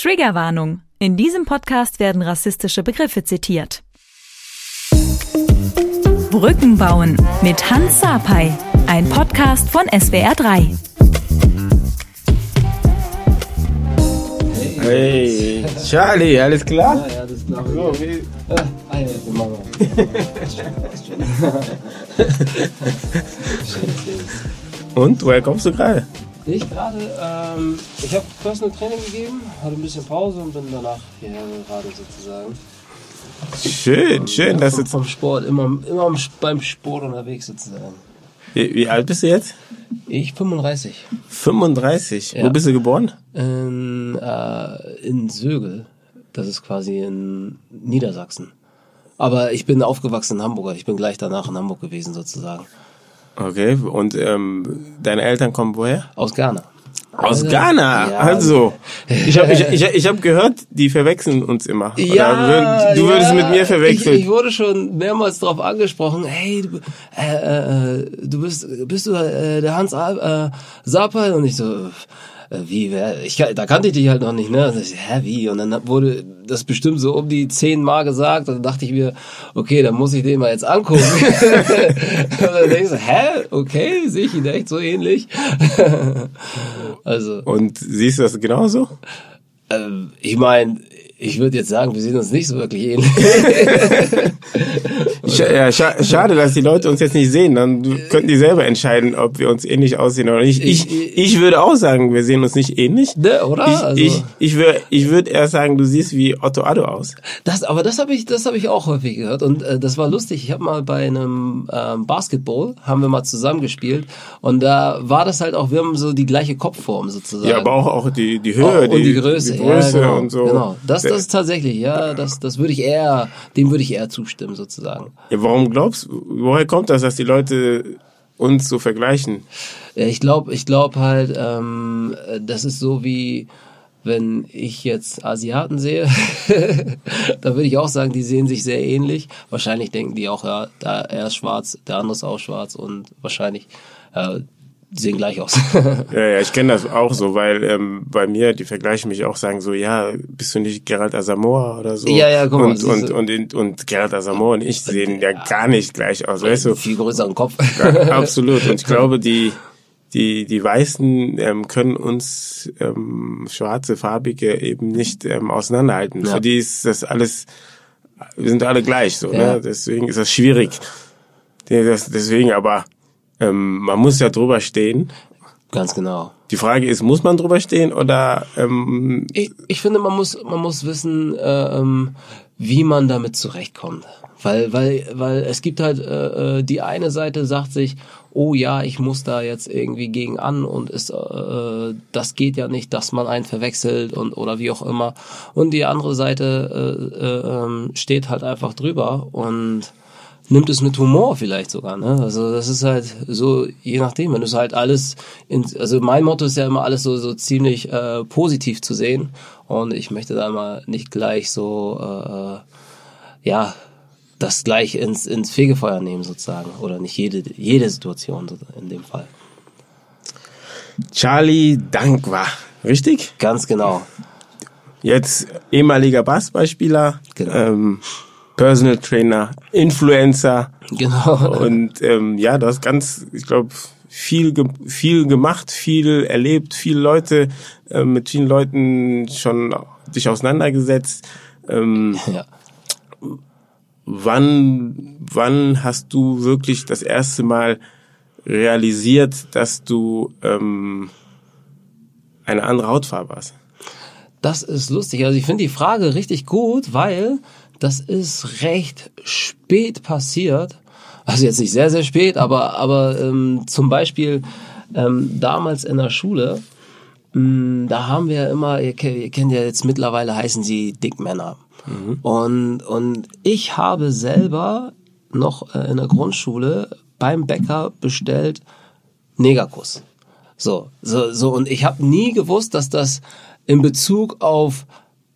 Triggerwarnung. In diesem Podcast werden rassistische Begriffe zitiert. Brücken bauen mit Hans Sapai. Ein Podcast von SWR3. Hey, Charlie, alles klar? Ja, das glaube ich. So, wie, Ah, und, woher kommst du gerade? Ich gerade, ähm, ich habe Personal Training gegeben, hatte ein bisschen Pause und bin danach hierher gerade sozusagen. Schön, schön, dass du... vom, vom Sport, immer, immer beim Sport unterwegs sozusagen. Wie, wie alt bist du jetzt? Ich 35. 35. Ja. Wo bist du geboren? In, äh, in Sögel. Das ist quasi in Niedersachsen. Aber ich bin aufgewachsen in Hamburg. Ich bin gleich danach in Hamburg gewesen sozusagen. Okay, und ähm, deine Eltern kommen woher? Aus Ghana. Aus Also, Ghana, ja. also. Ich habe ich, ich, ich hab gehört, die verwechseln uns immer. Ja, du würdest ja, mit mir verwechseln. Ich, ich wurde schon mehrmals darauf angesprochen. Hey, du, äh, äh, du bist, bist du äh, der Hans äh, Sapai? Und ich so, äh, wie, wer? Ich, da kannte ich dich halt noch nicht, ne? Und ich, Hä, wie? Und dann wurde das bestimmt so um die zehn Mal gesagt. Und dann dachte ich mir, okay, dann muss ich den mal jetzt angucken. und dann denkst du, hä? Okay, sehe ich ihn echt so ähnlich? also. Und siehst du das genauso? Ähm, ich meine, ich würde jetzt sagen, wir sehen uns nicht so wirklich ähnlich. Scha ja, scha schade, dass die Leute uns jetzt nicht sehen. Dann könnten die selber entscheiden, ob wir uns ähnlich aussehen oder nicht. Ich, Ich- ich würde auch sagen, wir sehen uns nicht ähnlich. ne, oder? Ich, also, ich, ich würde ich würd eher sagen, du siehst wie Otto Addo aus. das, aber das habe ich, das habe ich auch häufig gehört und äh, das war lustig. Ich habe mal bei einem ähm, Basketball haben wir mal zusammen gespielt und da war das halt auch, wir haben so die gleiche Kopfform sozusagen. Ja, aber auch, auch die, die Höhe, und die, Größe, die Größe ja, genau, und so. Genau, das, das ist tatsächlich, ja, das, das würde ich eher, dem würde ich eher zustimmen sozusagen. Ja, warum glaubst du, woher kommt das, dass die Leute uns so vergleichen? Ja, ich glaube, ich glaube halt, ähm, äh, das ist so wie wenn ich jetzt Asiaten sehe, da würde ich auch sagen, die sehen sich sehr ähnlich. Wahrscheinlich denken die auch, ja, da er ist schwarz, der andere ist auch schwarz und wahrscheinlich äh, sehen gleich aus. Ja, ja, ich kenne das auch so, weil ähm, bei mir, die vergleichen mich auch, sagen so, ja, bist du nicht Gerald Asamoah oder so? Ja, ja, guck mal, Und, und, und, und, und Gerald Asamoah und ich sehen ja gar nicht gleich aus, weißt du? Viel größeren Kopf. Ja, absolut. Und ich glaube, die, die, die Weißen ähm, können uns ähm, schwarze, farbige eben nicht ähm, auseinanderhalten. Ja. Für die ist das alles, wir sind alle gleich so, Ja. ne? Deswegen ist das schwierig. Ja, Das, deswegen, aber ähm, man muss ja drüber stehen. Ganz genau. Die Frage ist, muss man drüber stehen oder ähm, Ich, ich finde, man muss, man muss wissen, äh, ähm, wie man damit zurechtkommt. Weil, weil, weil es gibt halt, äh, äh, die eine Seite sagt sich, oh ja, ich muss da jetzt irgendwie gegen an und ist, äh, das geht ja nicht, dass man einen verwechselt und oder wie auch immer. Und die andere Seite äh, äh, ähm, steht halt einfach drüber und nimmt es mit Humor vielleicht sogar, ne? Also das ist halt so, je nachdem, wenn du es halt alles, in, also mein Motto ist ja immer alles so so ziemlich äh, positiv zu sehen und ich möchte da mal nicht gleich so, äh, ja, das gleich ins ins Fegefeuer nehmen sozusagen oder nicht jede jede Situation in dem Fall. Charlie Dankwa, richtig? Ganz genau. Jetzt ehemaliger Basketballspieler, Genau. ähm, Personal Trainer, Influencer Genau. und ähm, ja, du hast ganz, ich glaube, viel ge viel gemacht, viel erlebt, viele Leute äh, mit vielen Leuten schon dich auseinandergesetzt. Ähm, ja. wann wann hast du wirklich das erste Mal realisiert, dass du ähm, eine andere Hautfarbe hast? Das ist lustig. Also ich finde die Frage richtig gut, weil das ist recht spät passiert. Also jetzt nicht sehr, sehr spät, aber, aber ähm, zum Beispiel ähm, damals in der Schule, mh, da haben wir immer, ihr, ihr kennt ja jetzt mittlerweile heißen sie Dickmänner. Und, und ich habe selber noch äh, in der Grundschule beim Bäcker bestellt Negerkuss. So, so, so und ich habe nie gewusst, dass das in Bezug auf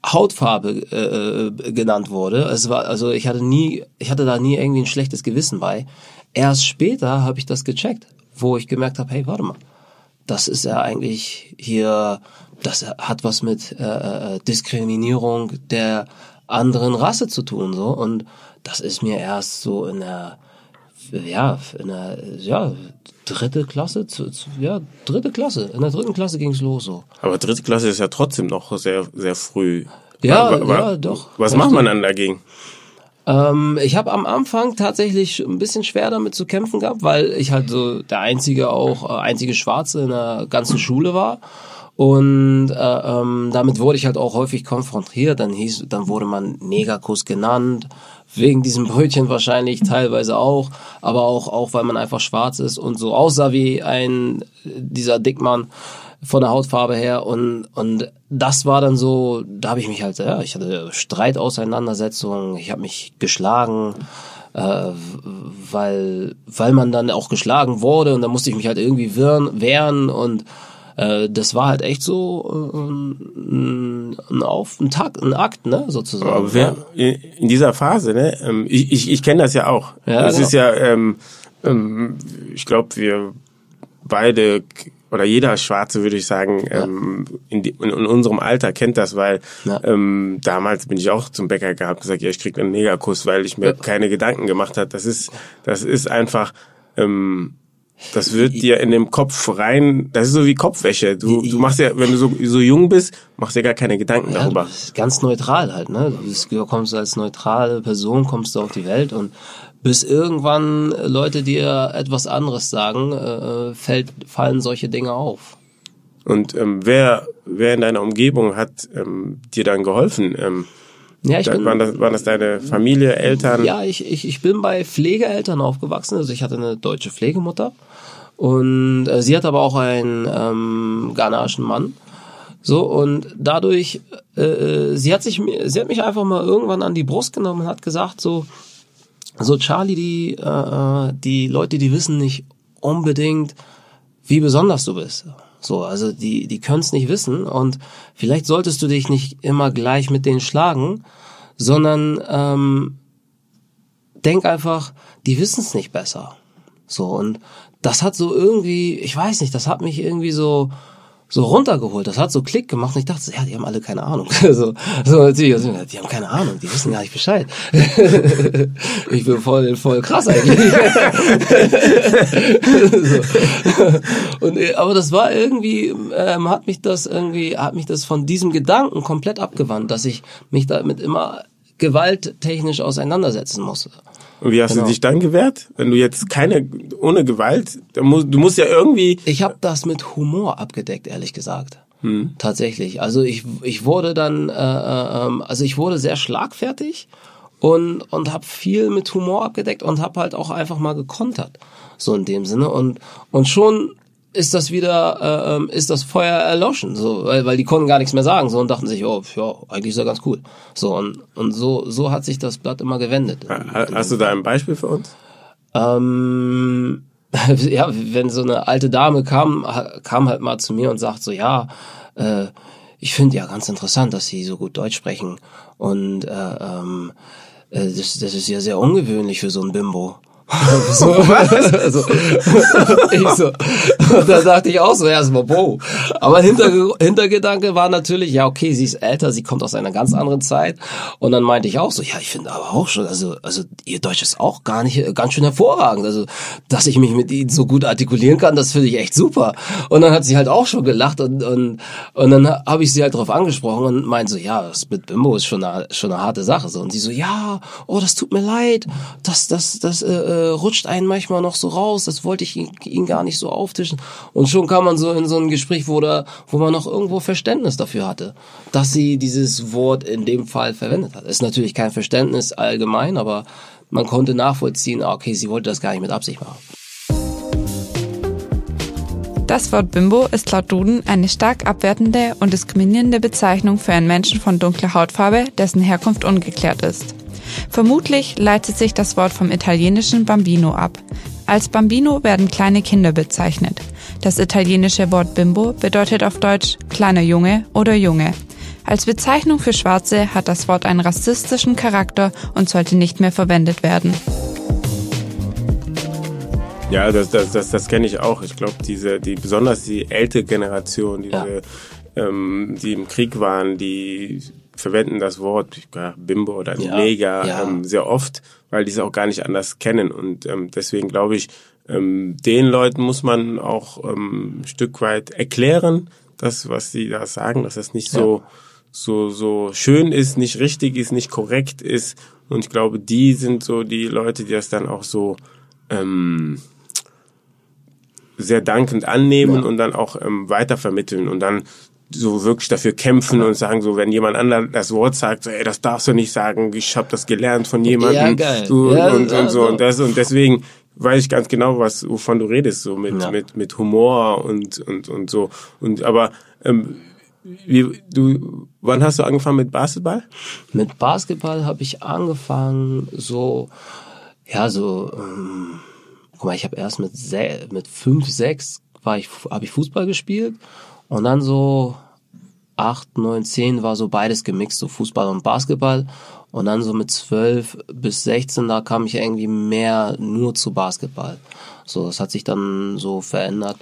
Hautfarbe äh, genannt wurde. Es war also ich hatte nie, ich hatte da nie irgendwie ein schlechtes Gewissen bei. Erst später habe ich das gecheckt, wo ich gemerkt habe, hey, warte mal, das ist ja eigentlich hier, das hat was mit äh, äh, Diskriminierung der anderen Rasse zu tun, so. Und das ist mir erst so in der, ja, in der, ja, dritte Klasse, zu, zu, ja, dritte Klasse. In der dritten Klasse ging's los, so. Aber dritte Klasse ist ja trotzdem noch sehr, sehr früh. Ja, Wa- wa- ja, doch. Was macht man dann dagegen? Ähm, ich habe am Anfang tatsächlich ein bisschen schwer damit zu kämpfen gehabt, weil ich halt so der einzige auch äh, einzige Schwarze in der ganzen Schule war. Und äh, ähm, damit wurde ich halt auch häufig konfrontiert. Dann hieß, dann wurde man Negerkuss genannt, wegen diesem Brötchen wahrscheinlich teilweise auch, aber auch auch weil man einfach schwarz ist und so aussah wie ein dieser Dickmann von der Hautfarbe her. Und und das war dann so, da habe ich mich halt, ja, ich hatte Streitauseinandersetzungen, ich habe mich geschlagen, äh, weil weil man dann auch geschlagen wurde und da musste ich mich halt irgendwie wehren, wehren und äh, das war halt echt so äh, ein, ein auf ein Tag, ein Akt, ne, sozusagen. Aber wer, in dieser Phase, ne, ähm, ich, ich, ich kenne das ja auch. Ja, Es genau. ist ja, ähm, ähm, ich glaube, wir beide oder jeder Schwarze, würde ich sagen, ähm, in, die, in, in unserem Alter kennt das, weil Ja. ähm, damals bin ich auch zum Bäcker gehabt gesagt, ja, ich krieg einen Negerkuss, weil ich mir Ja. keine Gedanken gemacht hat. Das ist, das ist einfach, ähm, das wird dir in dem Kopf rein, das ist so wie Kopfwäsche. Du, du machst ja, wenn du so, so jung bist, machst dir gar keine Gedanken Ja, darüber. ganz neutral halt, ne? Du kommst als neutrale Person, kommst du auf die Welt und bis irgendwann Leute dir etwas anderes sagen, äh, fällt, fallen solche Dinge auf. Und ähm, wer, wer in deiner Umgebung hat ähm, dir dann geholfen? Ähm, Ja, ich da, bin, waren, das, waren das deine Familie, Eltern? ja, ich, ich, ich bin bei Pflegeeltern aufgewachsen, also ich hatte eine deutsche Pflegemutter und äh, sie hat aber auch einen ähm, ghanaischen Mann. So, und dadurch, äh, äh, sie hat sich, sie hat mich einfach mal irgendwann an die Brust genommen und hat gesagt, so, so Charlie, die, äh, äh, die Leute, die wissen nicht unbedingt, wie besonders du bist. So, also die, die können es nicht wissen und vielleicht solltest du dich nicht immer gleich mit denen schlagen, sondern ähm, denk einfach, die wissen es nicht besser. So, und das hat so irgendwie, ich weiß nicht, das hat mich irgendwie so, so runtergeholt. Das hat so Klick gemacht und ich dachte, ja, die haben alle keine Ahnung. so, so natürlich, also, die haben keine Ahnung, die wissen gar nicht Bescheid. ich bin voll, voll krass eigentlich. so. und, äh, aber das war irgendwie, ähm, hat mich das irgendwie, hat mich das von diesem Gedanken komplett abgewandt, dass ich mich damit immer gewalttechnisch auseinandersetzen musste. Und wie hast Genau. du dich dann gewehrt? Wenn du jetzt keine, ohne Gewalt, musst, du musst ja irgendwie, Ich habe das mit Humor abgedeckt, ehrlich gesagt. Tatsächlich. Also ich, ich wurde dann, äh, äh, ähm, also ich wurde sehr schlagfertig und und habe viel mit Humor abgedeckt und habe halt auch einfach mal gekontert, so in dem Sinne und und schon ist das wieder, äh, ähm, ist das Feuer erloschen, so, weil, weil die konnten gar nichts mehr sagen, so und dachten sich, oh, ja, eigentlich ist ja ganz cool, so und und so so hat sich das Blatt immer gewendet. Ha- hast du da ein Beispiel für uns? Ähm, ja, wenn so eine alte Dame kam, kam halt mal zu mir und sagt so, ja, äh, ich finde ja ganz interessant, dass Sie so gut Deutsch sprechen und äh, ähm, äh, das, das ist ja sehr ungewöhnlich für so ein Bimbo. So, also, ich so, und da dachte ich auch so erstmal, wow. Aber Hinter, Hintergedanke war natürlich, ja, okay, sie ist älter, sie kommt aus einer ganz anderen Zeit. Und dann meinte ich auch so, ja, ich finde aber auch schon, also, also ihr Deutsch ist auch gar nicht, ganz schön hervorragend. Also, dass ich mich mit ihnen so gut artikulieren kann, das finde ich echt super. Und dann hat sie halt auch schon gelacht und, und, und dann habe ich sie halt drauf angesprochen und meinte so, ja, das mit Bimbo ist schon eine, schon eine harte Sache. So. Und sie so, ja, oh, das tut mir leid, das, das, das äh, äh, rutscht einen manchmal noch so raus, das wollte ich ihn, ihn gar nicht so auftischen. Und schon kam man so in so ein Gespräch, wo, da, wo man noch irgendwo Verständnis dafür hatte, dass sie dieses Wort in dem Fall verwendet hat. Ist natürlich kein Verständnis allgemein, aber man konnte nachvollziehen, ah, okay, sie wollte das gar nicht mit Absicht machen. Das Wort Bimbo ist laut Duden eine stark abwertende und diskriminierende Bezeichnung für einen Menschen von dunkler Hautfarbe, dessen Herkunft ungeklärt ist. Vermutlich leitet sich das Wort vom italienischen Bambino ab. Als Bambino werden kleine Kinder bezeichnet. Das italienische Wort Bimbo bedeutet auf Deutsch kleiner Junge oder Junge. Als Bezeichnung für Schwarze hat das Wort einen rassistischen Charakter und sollte nicht mehr verwendet werden. Ja, das, das, das, das kenne ich auch. Ich glaube, diese, die besonders die ältere Generation, diese, ja. ähm, die im Krieg waren, die verwenden das Wort Bimbo oder ja, Neger ja. Ähm, sehr oft, weil die es auch gar nicht anders kennen. Und ähm, deswegen glaube ich, ähm, den Leuten muss man auch ähm, ein Stück weit erklären, das, was sie da sagen, dass das nicht so so so schön ist, nicht richtig ist, nicht korrekt ist. Und ich glaube, die sind so die Leute, die das dann auch so ähm, sehr dankend annehmen ja. und dann auch ähm, weitervermitteln und dann so wirklich dafür kämpfen und sagen so, wenn jemand anderes das Wort sagt, so, ey, das darfst du nicht sagen, ich habe das gelernt von jemandem ja. So, ja, und, und so und das und deswegen weiß ich ganz genau, was wovon du redest, so mit ja. mit mit Humor und und und so und aber ähm, wie, du, wann hast du angefangen mit Basketball? Mit Basketball habe ich angefangen so, ja so. Ähm guck mal, ich habe erst mit mit fünf, sechs war ich, habe ich Fußball gespielt und dann so acht, neun, zehn war so beides gemixt, so Fußball und Basketball. Und dann so mit zwölf bis sechzehn, da kam ich irgendwie mehr nur zu Basketball. So, das hat sich dann so verändert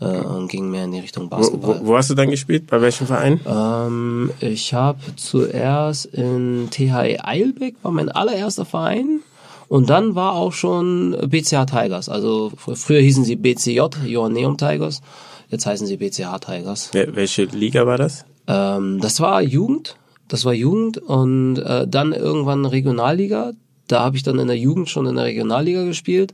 äh, und ging mehr in die Richtung Basketball. Wo, wo hast du dann gespielt? Bei welchem Verein? Ähm, ich habe zuerst in THE Eilbeck, war mein allererster Verein. Und dann war auch schon BCH Tigers. Also früher hießen sie BCJ, Joanneum Tigers. Jetzt heißen sie BCH Tigers. Welche Liga war das? Ähm, das war Jugend. Das war Jugend und äh, dann irgendwann Regionalliga. Da habe ich dann in der Jugend schon in der Regionalliga gespielt.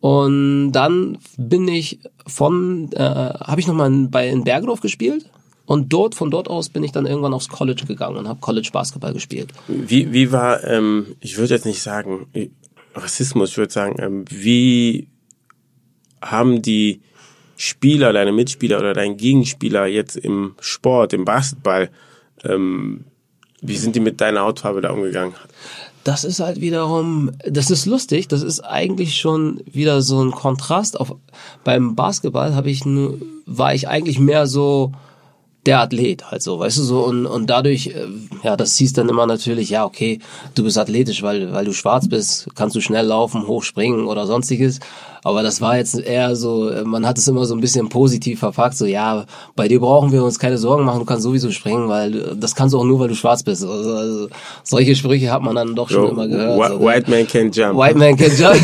Und dann bin ich von, äh, habe ich nochmal bei in Bergedorf gespielt. Und dort, von dort aus bin ich dann irgendwann aufs College gegangen und habe College Basketball gespielt. Wie, wie war, ähm, ich würde jetzt nicht sagen, Rassismus, ich würde sagen, ähm, wie haben die Spieler, deine Mitspieler oder dein Gegenspieler jetzt im Sport, im Basketball, ähm, wie sind die mit deiner Hautfarbe da umgegangen? Das ist halt wiederum, das ist lustig, das ist eigentlich schon wieder so ein Kontrast auf, beim Basketball habe ich nur, war ich eigentlich mehr so, der Athlet halt so, weißt du so und und dadurch äh, ja, das hieß dann immer natürlich, ja, okay, du bist athletisch, weil weil du schwarz bist, kannst du schnell laufen, hochspringen oder sonstiges, aber das war jetzt eher so, man hat es immer so ein bisschen positiv verpackt, so ja, bei dir brauchen wir uns keine Sorgen machen, du kannst sowieso springen, weil das kannst du auch nur, weil du schwarz bist. Also, also solche Sprüche hat man dann doch schon so, immer gehört. So, White man can jump. White man can jump.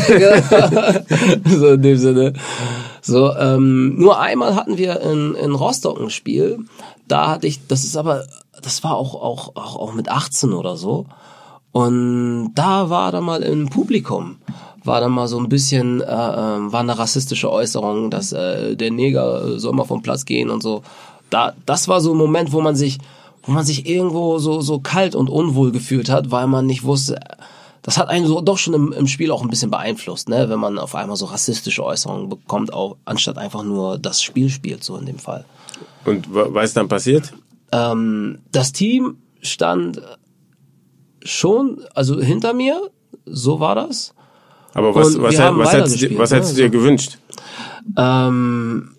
so in dem Sinne. So, ähm, nur einmal hatten wir in, in Rostock ein Spiel. Da hatte ich, das ist aber, das war auch, auch, auch, auch mit 18 oder so. Und da war da mal im Publikum, war da mal so ein bisschen, äh, äh, war eine rassistische Äußerung, dass äh, der Neger soll mal vom Platz gehen und so. Da, das war so ein Moment, wo man sich, wo man sich irgendwo so, so kalt und unwohl gefühlt hat, weil man nicht wusste, das hat einen so doch schon im, im Spiel auch ein bisschen beeinflusst, ne? wenn man auf einmal so rassistische Äußerungen bekommt, auch anstatt einfach nur das Spiel spielt, so in dem Fall. Und was ist dann passiert? Ähm, das Team stand schon, also hinter mir, so war das. Aber was, was, was, was, hättest, was hättest du dir gewünscht? Ähm,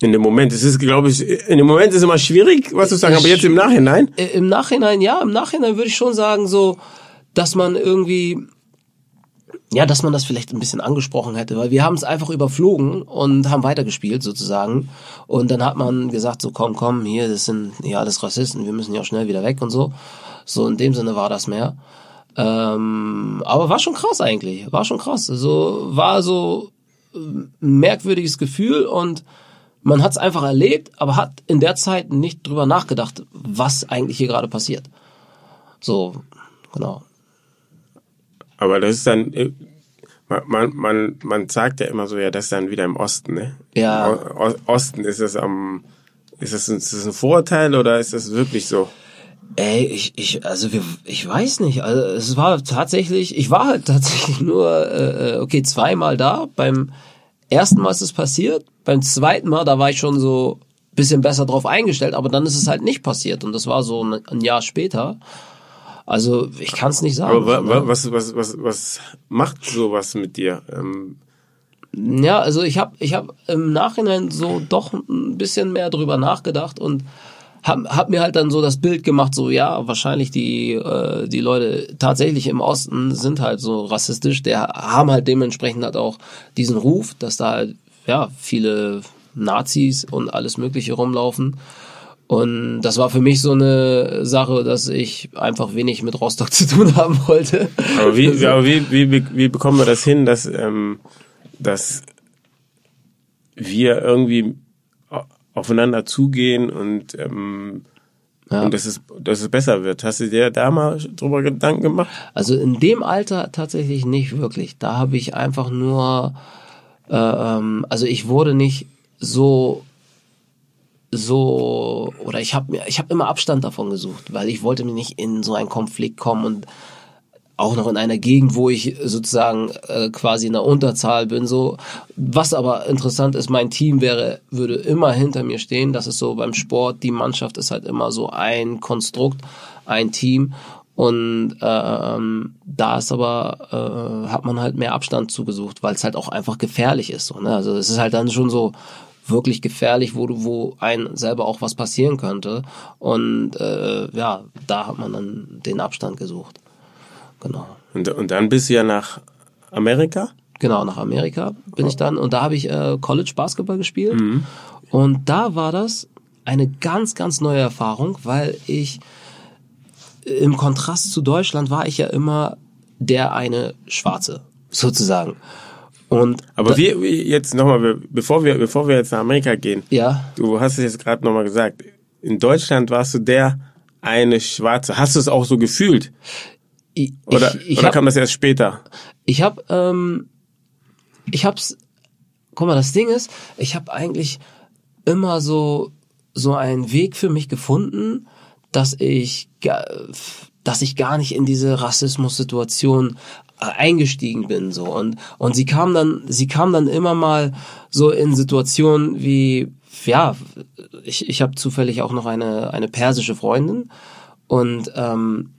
in dem Moment, es ist, glaube ich, in dem Moment ist immer schwierig, was zu sagen, aber jetzt im Nachhinein? Im Nachhinein, ja, im Nachhinein würde ich schon sagen, so, dass man irgendwie, ja, dass man das vielleicht ein bisschen angesprochen hätte, weil wir haben es einfach überflogen und haben weitergespielt sozusagen. Und dann hat man gesagt, so komm, komm, hier, das sind ja alles Rassisten, wir müssen ja auch schnell wieder weg und so. So in dem Sinne war das mehr. Ähm, aber war schon krass eigentlich, war schon krass. Also war so ein merkwürdiges Gefühl und man hat es einfach erlebt, aber hat in der Zeit nicht drüber nachgedacht, was eigentlich hier gerade passiert. So, genau. Aber das ist dann, äh, man, man, man sagt ja immer so, ja, das ist dann wieder im Osten, ne? Ja. O Osten, ist das am, ist das, ein, ist das ein Vorurteil oder ist das wirklich so? Ey, ich, ich, also wir, ich weiß nicht. Also es war tatsächlich, ich war halt tatsächlich nur, äh, äh, okay, zweimal da. Beim ersten Mal ist es passiert. Beim zweiten Mal, da war ich schon so bisschen besser drauf eingestellt, aber dann ist es halt nicht passiert und das war so ein, ein Jahr später. Also ich kann es nicht sagen. Aber wa, wa, was, was, was, was macht sowas mit dir? Ähm ja, also ich habe ich hab im Nachhinein so doch ein bisschen mehr drüber nachgedacht und hab, hab mir halt dann so das Bild gemacht, so ja, wahrscheinlich die äh, die Leute tatsächlich im Osten sind halt so rassistisch, der haben halt dementsprechend halt auch diesen Ruf, dass da halt ja viele Nazis und alles Mögliche rumlaufen. Und das war für mich so eine Sache, dass ich einfach wenig mit Rostock zu tun haben wollte. Aber wie, also, aber wie, wie, wie bekommen wir das hin, dass, ähm, dass wir irgendwie aufeinander zugehen und, ähm, ja. und dass, es, dass es besser wird? Hast du dir da mal drüber Gedanken gemacht? Also in dem Alter tatsächlich nicht wirklich. Da habe ich einfach nur, äh, ähm, also ich wurde nicht so so oder ich habe ich habe immer Abstand davon gesucht, weil ich wollte mir nicht in so einen Konflikt kommen und auch noch in einer Gegend, wo ich sozusagen äh, quasi in der Unterzahl bin. So, was aber interessant ist, mein Team wäre würde immer hinter mir stehen. Das ist so beim Sport. Die Mannschaft ist halt immer so ein Konstrukt, ein Team. Und ähm, da ist aber äh, hat man halt mehr Abstand zugesucht, weil es halt auch einfach gefährlich ist. So, ne? Also es ist halt dann schon so wirklich gefährlich, wo du, wo ein selber auch was passieren könnte. Und äh, ja, da hat man dann den Abstand gesucht. Genau. Und, und dann bist du ja nach Amerika? Genau, nach Amerika bin ich dann und da habe ich äh, College Basketball gespielt. Mhm. Und da war das eine ganz, ganz neue Erfahrung, weil ich im Kontrast zu Deutschland war ich ja immer der eine Schwarze, sozusagen. Und Aber wie jetzt nochmal, bevor wir, bevor wir jetzt nach Amerika gehen, ja. du hast es jetzt gerade nochmal gesagt, in Deutschland warst du der eine Schwarze. Hast du es auch so gefühlt? Ich, oder ich, ich oder hab, kam das erst später? Ich habe, ähm, ich hab's, guck mal, das Ding ist, ich habe eigentlich immer so so einen Weg für mich gefunden, dass ich dass ich gar nicht in diese Rassismus-Situation eingestiegen bin so. Und und sie kam dann sie kam dann immer mal so in Situationen wie ja ich ich habe zufällig auch noch eine eine persische Freundin. Und ähm,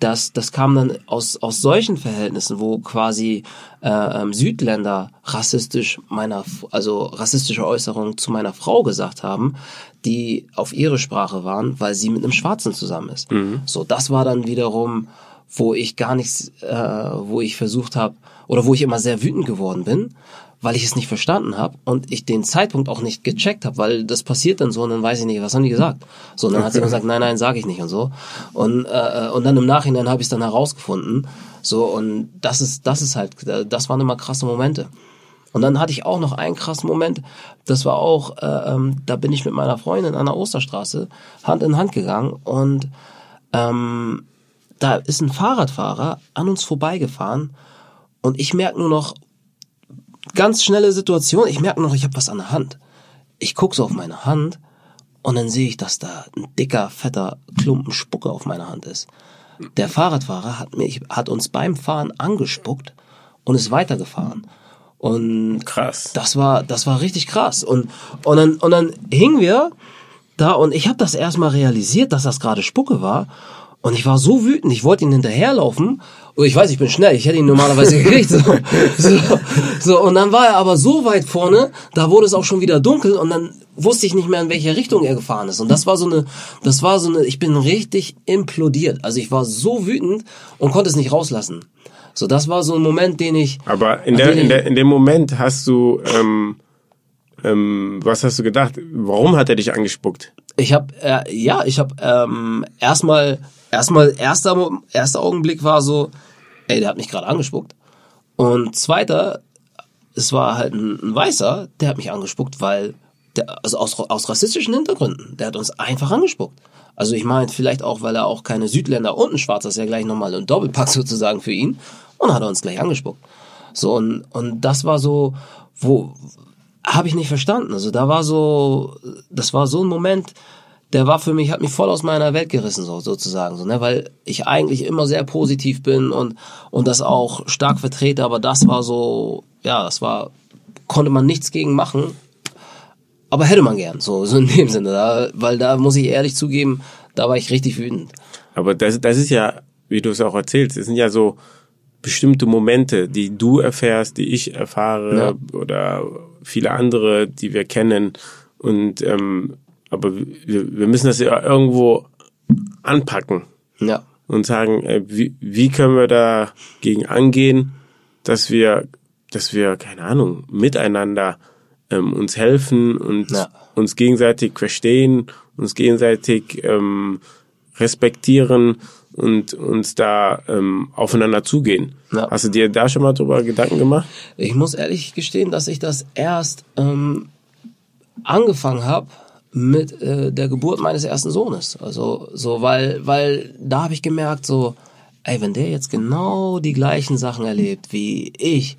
das das kam dann aus aus solchen Verhältnissen wo quasi äh, ähm, Südländer rassistisch meiner also rassistische Äußerungen zu meiner Frau gesagt haben die auf ihre Sprache waren weil sie mit einem Schwarzen zusammen ist. Mhm. so das war dann wiederum wo ich gar nichts, äh, wo ich versucht habe oder wo ich immer sehr wütend geworden bin, weil ich es nicht verstanden habe und ich den Zeitpunkt auch nicht gecheckt habe, weil das passiert dann so und dann weiß ich nicht, was haben die gesagt. So, und dann hat sie gesagt, nein, nein, sage ich nicht und so. Und, äh, und dann im Nachhinein habe ich es dann herausgefunden. So, und das ist, das ist halt, das waren immer krasse Momente. Und dann hatte ich auch noch einen krassen Moment, das war auch, äh, ähm, da bin ich mit meiner Freundin an der Osterstraße Hand in Hand gegangen und ähm, da ist ein Fahrradfahrer an uns vorbeigefahren und ich merke nur noch ganz schnelle Situation, ich merke nur noch, ich habe was an der Hand. Ich guck so auf meine Hand und dann sehe ich, dass da ein dicker, fetter Klumpen Spucke auf meiner Hand ist. Der Fahrradfahrer hat mich, hat uns beim Fahren angespuckt und ist weitergefahren. Und krass. Das war, das war richtig krass. Und, und dann, und dann hingen wir da und ich habe das erstmal realisiert, dass das gerade Spucke war. Und ich war so wütend, ich wollte ihn hinterherlaufen. Und ich weiß, ich bin schnell, ich hätte ihn normalerweise gekriegt. So. so, so, und dann war er aber so weit vorne, da wurde es auch schon wieder dunkel und dann wusste ich nicht mehr, in welche Richtung er gefahren ist. Und das war so eine, das war so eine, ich bin richtig implodiert. Also ich war so wütend und konnte es nicht rauslassen. So, das war so ein Moment, den ich. Aber in der, in der, in dem Moment hast du, ähm, ähm, was hast du gedacht? Warum hat er dich angespuckt? Ich habe, äh, ja, ich habe ähm, erstmal erstmal erster, erster Augenblick war so, ey, der hat mich gerade angespuckt. Und zweiter, es war halt ein, ein, Weißer, der hat mich angespuckt, weil, der, also aus, aus rassistischen Hintergründen, der hat uns einfach angespuckt. Also ich meine, vielleicht auch, weil er auch keine Südländer und ein Schwarzer ist ja gleich nochmal ein Doppelpack sozusagen für ihn. Und hat er uns gleich angespuckt. So, und, und das war so, wo, habe ich nicht verstanden. Also da war so, das war so ein Moment, der war für mich, hat mich voll aus meiner Welt gerissen, so, sozusagen, so, ne, weil ich eigentlich immer sehr positiv bin und, und das auch stark vertrete, aber das war so, ja, das war, konnte man nichts gegen machen, aber hätte man gern, so, so in dem Sinne, da, weil da muss ich ehrlich zugeben, da war ich richtig wütend. Aber das, das ist ja, wie du es auch erzählst, es sind ja so bestimmte Momente, die du erfährst, die ich erfahre ja. oder viele andere, die wir kennen und ähm, aber wir, wir müssen das ja irgendwo anpacken. Ja. Und sagen, äh, wie, wie können wir dagegen angehen, dass wir, dass wir, keine Ahnung, miteinander ähm, uns helfen und ja. uns gegenseitig verstehen, uns gegenseitig ähm, respektieren und uns da ähm, aufeinander zugehen. Ja. Hast du dir da schon mal drüber Gedanken gemacht? Ich muss ehrlich gestehen, dass ich das erst ähm, angefangen habe mit äh, der Geburt meines ersten Sohnes. Also so, weil, weil da habe ich gemerkt, so, ey, wenn der jetzt genau die gleichen Sachen erlebt wie ich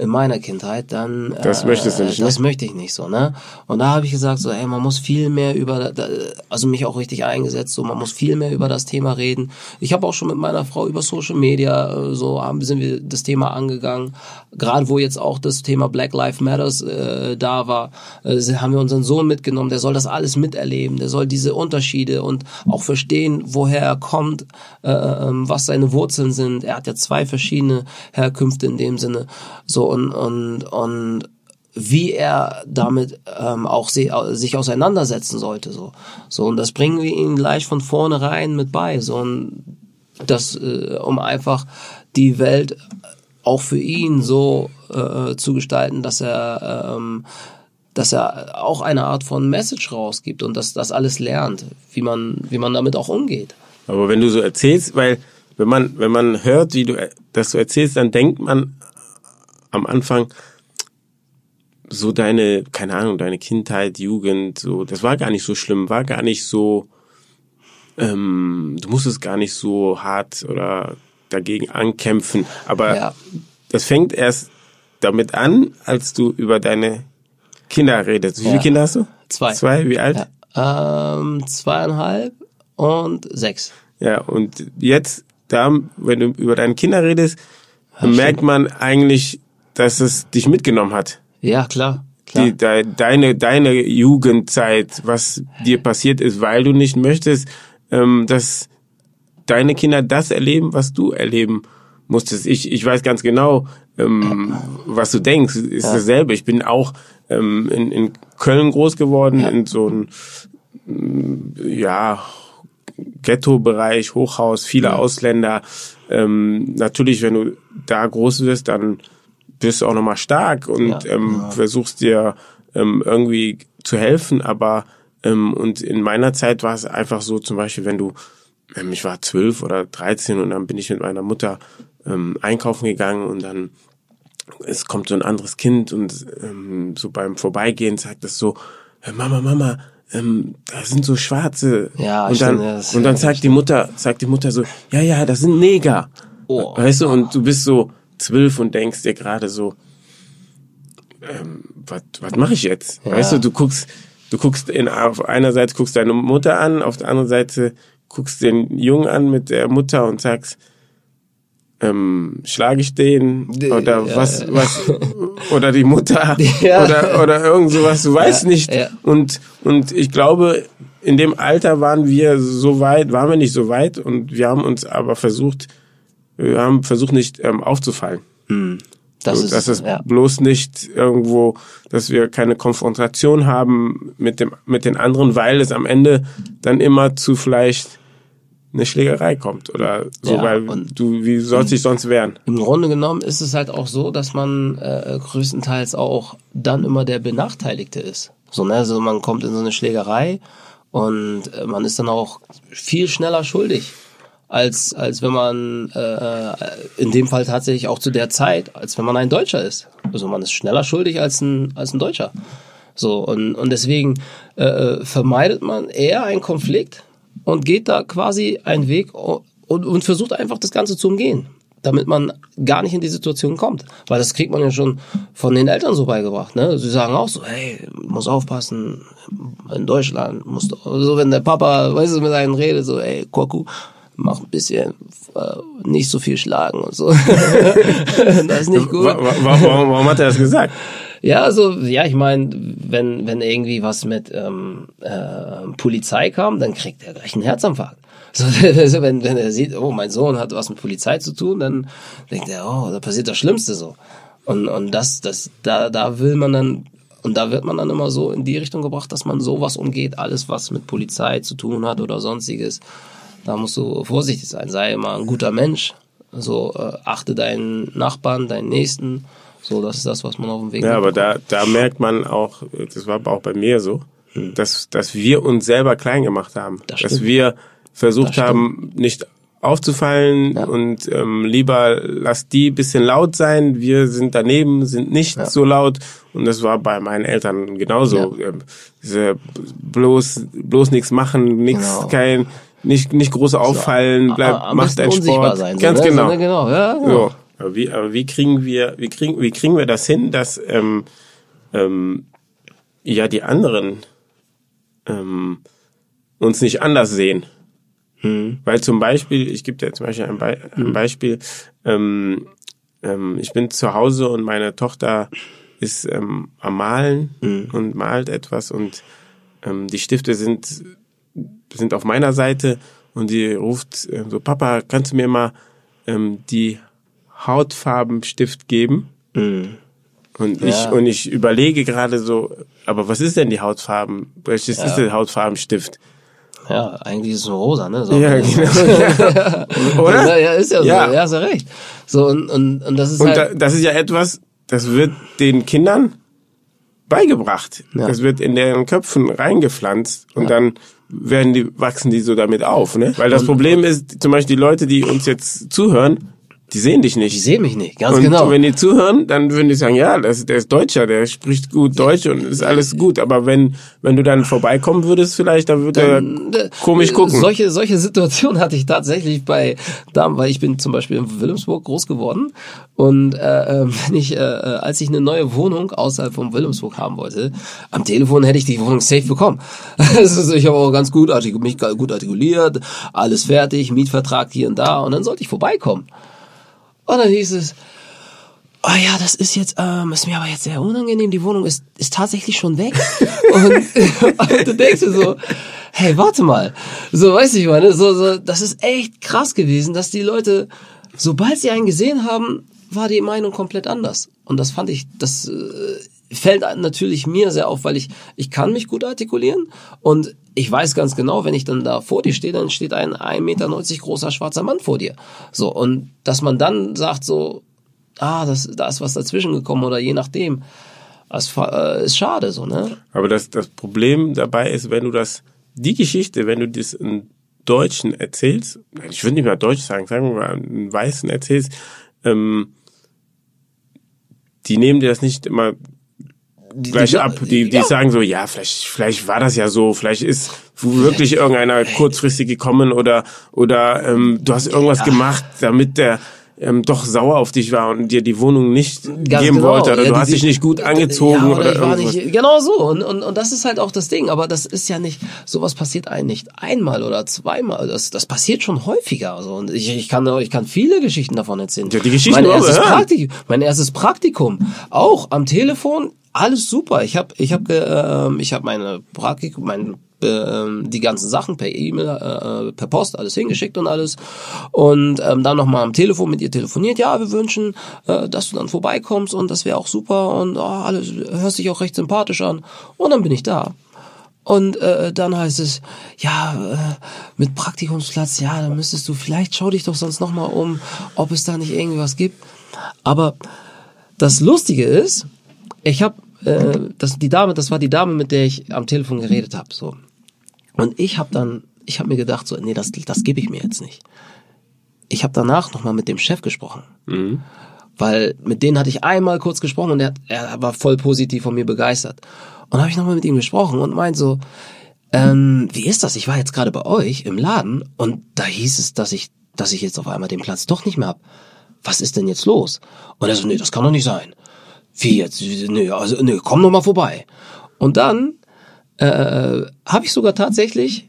in meiner Kindheit, dann das äh, möchtest du nicht, das ne? möchte ich nicht so, ne? Und da habe ich gesagt, so, ey, man muss viel mehr über, also mich auch richtig eingesetzt, so, man muss viel mehr über das Thema reden. Ich habe auch schon mit meiner Frau über Social Media, äh, so haben sind wir das Thema angegangen. Gerade wo jetzt auch das Thema Black Lives Matters äh, da war, äh, haben wir unseren Sohn mitgenommen. Der soll das alles miterleben, der soll diese Unterschiede und auch verstehen, woher er kommt, äh, ähm, was seine Wurzeln sind. Er hat ja zwei verschiedene Herkünfte in dem Sinne. So und, und, und wie er damit ähm, auch se sich auseinandersetzen sollte. So. so, und das bringen wir ihm gleich von vornherein mit bei. So, und das, äh, um einfach die Welt auch für ihn so äh, zu gestalten, dass er ähm, dass er auch eine Art von Message rausgibt und dass das alles lernt, wie man wie man damit auch umgeht. Aber wenn du so erzählst, weil wenn man wenn man hört, wie du das so erzählst, dann denkt man am Anfang so deine, keine Ahnung, deine Kindheit, Jugend, so, das war gar nicht so schlimm, war gar nicht so, ähm, du musstest gar nicht so hart oder dagegen ankämpfen. Aber ja. das fängt erst damit an, als du über deine Kinder redest. Wie ja. viele Kinder hast du? Zwei. Zwei, wie alt? Ja. Ähm, zweieinhalb und sechs. Ja, und jetzt, da, wenn du über deine Kinder redest, merkt man eigentlich, dass es dich mitgenommen hat. Ja, klar. klar. Die, de, deine, deine Jugendzeit, was dir passiert ist, weil du nicht möchtest, ähm, dass deine Kinder das erleben, was du erleben musstest. Ich, ich weiß ganz genau, ähm, was du denkst. Ist ja. dasselbe. Ich bin auch ähm, in, in Köln groß geworden, ja. in so einem ja, Ghetto-Bereich, Hochhaus, viele ja. Ausländer. Ähm, natürlich, wenn du da groß wirst, dann bist du auch nochmal stark und ja, ähm, ja. versuchst dir ähm, irgendwie zu helfen, aber ähm, und in meiner Zeit war es einfach so, zum Beispiel, wenn du, ähm, ich war zwölf oder dreizehn und dann bin ich mit meiner Mutter ähm, einkaufen gegangen und dann es kommt so ein anderes Kind und ähm, so beim Vorbeigehen sagt es so, Mama, Mama, ähm, da sind so Schwarze. Ja, und dann, stimmt, und dann sagt die Mutter, sagt die Mutter so, ja, ja, das sind Neger. Oh. Weißt du, und du bist so, zwölf und denkst dir gerade so, ähm, was was mache ich jetzt? Ja. Weißt du, du guckst, du guckst in, auf einer Seite guckst deine Mutter an, auf der anderen Seite guckst den Jungen an mit der Mutter und sagst, ähm, schlage ich den oder ja, was was oder die Mutter ja. oder oder irgend sowas du weißt nicht und und ich glaube in dem Alter waren wir so weit waren wir nicht so weit und wir haben uns aber versucht haben versucht nicht ähm, aufzufallen. Hm. Das, so, ist, das ist ja. bloß nicht irgendwo, dass wir keine Konfrontation haben mit dem mit den anderen, weil es am Ende dann immer zu vielleicht eine Schlägerei kommt oder so, ja, weil du wie soll sich sonst wehren? Im Grunde genommen ist es halt auch so, dass man äh, größtenteils auch dann immer der Benachteiligte ist. So ne, also man kommt in so eine Schlägerei und äh, man ist dann auch viel schneller schuldig als, als wenn man äh, in dem Fall tatsächlich auch zu der Zeit, als wenn man ein Deutscher ist. Also man ist schneller schuldig als ein, als ein Deutscher. So, und, und deswegen äh, vermeidet man eher einen Konflikt und geht da quasi einen Weg und, und versucht einfach das Ganze zu umgehen, damit man gar nicht in die Situation kommt. Weil das kriegt man ja schon von den Eltern so beigebracht. Ne? Sie sagen auch so, hey, muss aufpassen, in Deutschland musst so wenn der Papa, weißt du, mit einem redet, so, ey, Koku, mach ein bisschen äh, nicht so viel schlagen und so. das ist nicht gut. Warum, warum hat er das gesagt? Ja, also ja, ich meine, wenn wenn irgendwie was mit ähm, äh, Polizei kam, dann kriegt er gleich einen Herzinfarkt. So, also wenn, wenn er sieht, oh, mein Sohn hat was mit Polizei zu tun, dann denkt er, oh, da passiert das Schlimmste so. Und, und das, das, da, da will man dann Und da wird man dann immer so in die Richtung gebracht, dass man sowas umgeht, alles was mit Polizei zu tun hat oder sonstiges. Da musst du vorsichtig sein, sei immer ein guter Mensch. So äh, achte deinen Nachbarn, deinen Nächsten. So, das ist das, was man auf dem Weg. Ja, aber da, da merkt man auch, das war auch bei mir so, hm. dass, dass wir uns selber klein gemacht haben. Das dass wir versucht das haben, nicht aufzufallen ja. und ähm, lieber lass die bisschen laut sein, wir sind daneben, sind nicht ja. so laut und das war bei meinen Eltern genauso. Ja. Ähm, bloß bloß nichts machen, nichts genau. kein nicht nicht groß auffallen, bleib Am mach deinen Sport. Sein, so, Ganz ne? genau. So, ne? genau. Ja, genau. So. Aber wie, aber wie kriegen wir wie kriegen wie kriegen wir das hin, dass ähm, ähm, ja die anderen ähm, uns nicht anders sehen? Hm. Weil zum Beispiel, ich gebe dir zum Beispiel ein, Be ein hm. Beispiel, ähm, ähm, ich bin zu Hause und meine Tochter ist ähm, am Malen hm. und malt etwas und ähm, die Stifte sind, sind auf meiner Seite und die ruft äh, so, Papa, kannst du mir mal ähm, die Hautfarbenstift geben? Mhm. Und ich, und ich überlege gerade so, aber was ist denn die Hautfarben? Was ist ja. der Hautfarbenstift? Ja, eigentlich ist es nur rosa, ne? So, ja, genau. Oder? Ja, ist ja so. Ja, ja hast ja recht. So, und, und, und das ist und halt. Da, das ist ja etwas, das wird den Kindern beigebracht. Ja. Das wird in deren Köpfen reingepflanzt und ja. dann werden die, wachsen die so damit auf, ne? Weil das Problem ist, zum Beispiel die Leute, die uns jetzt zuhören, die sehen dich nicht. Die sehen mich nicht, ganz und genau. Und wenn die zuhören, dann würden die sagen, ja, das, der ist Deutscher, der spricht gut Deutsch und ist alles gut. Aber wenn, wenn du dann vorbeikommen würdest, vielleicht, dann würde er äh, komisch gucken. Solche, solche Situationen hatte ich tatsächlich bei Damen, weil ich bin zum Beispiel in Wilhelmsburg groß geworden. Und äh, äh wenn ich, äh, äh, als ich eine neue Wohnung außerhalb von Wilhelmsburg haben wollte, am Telefon hätte ich die Wohnung safe bekommen. also ich habe auch ganz gut, mich gut artikuliert, alles fertig, Mietvertrag hier und da und dann sollte ich vorbeikommen. Und dann hieß es, oh ja, das ist jetzt, ähm, ist mir aber jetzt sehr unangenehm, die Wohnung ist, ist tatsächlich schon weg. und, und du denkst dir so, hey, warte mal. So, weiß ich meine, so, so, das ist echt krass gewesen, dass die Leute, sobald sie einen gesehen haben, war die Meinung komplett anders. Und das fand ich, das äh, fällt natürlich mir sehr auf, weil ich, ich kann mich gut artikulieren und ich weiß ganz genau, wenn ich dann da vor dir stehe, dann steht ein 1,90 Meter großer schwarzer Mann vor dir. So, und dass man dann sagt so, ah, das, da ist was dazwischen gekommen oder je nachdem, das äh, ist schade so, ne? Aber das, das Problem dabei ist, wenn du das, die Geschichte, wenn du das in Deutschen erzählst, ich würde nicht mal Deutsch sagen, sagen wir mal einen Weißen erzählst, ähm, die nehmen dir das nicht immer die, gleich die, ab. Die, die ja. sagen so, ja, vielleicht, vielleicht war das ja so, vielleicht ist wirklich irgendeiner kurzfristig gekommen oder oder ähm, du hast irgendwas ja. gemacht, damit der ähm, doch sauer auf dich war und dir die Wohnung nicht Ganz geben genau. wollte oder ja, du hast dich nicht gut angezogen ja, oder, oder. Nicht, genau so und, und und das ist halt auch das Ding, aber das ist ja nicht sowas passiert einem nicht einmal oder zweimal, das das passiert schon häufiger so und ich, ich kann ich kann viele Geschichten davon erzählen. Ja, die Geschichten mein erstes, Praktikum, mein erstes Praktikum auch am Telefon alles super. Ich habe ich habe äh, ich habe meine Praktikum mein äh, die ganzen Sachen per E-Mail, äh, per Post alles hingeschickt und alles und ähm, dann nochmal am Telefon mit ihr telefoniert. Ja, wir wünschen, äh, dass du dann vorbeikommst und das wäre auch super und oh, alles hörst dich auch recht sympathisch an und dann bin ich da. Und äh, dann heißt es, ja, äh, mit Praktikumsplatz, ja, dann müsstest du, vielleicht schau dich doch sonst nochmal um, ob es da nicht irgendwie was gibt. Aber das Lustige ist, ich habe äh, das die Dame, das war die Dame, mit der ich am Telefon geredet habe, so. Und ich habe dann, ich habe mir gedacht, so, nee, das, das gebe ich mir jetzt nicht. Ich habe danach nochmal mit dem Chef gesprochen. Mhm. Weil mit denen hatte ich einmal kurz gesprochen und er, er war voll positiv von mir begeistert. Und habe ich nochmal mit ihm gesprochen und meint so, ähm, wie ist das? Ich war jetzt gerade bei euch im Laden und da hieß es, dass ich, dass ich jetzt auf einmal den Platz doch nicht mehr hab. Was ist denn jetzt los? Und er so, nee, das kann doch nicht sein. Wie jetzt? Nee, also, nee, komm doch mal vorbei. Und dann äh, habe ich sogar tatsächlich,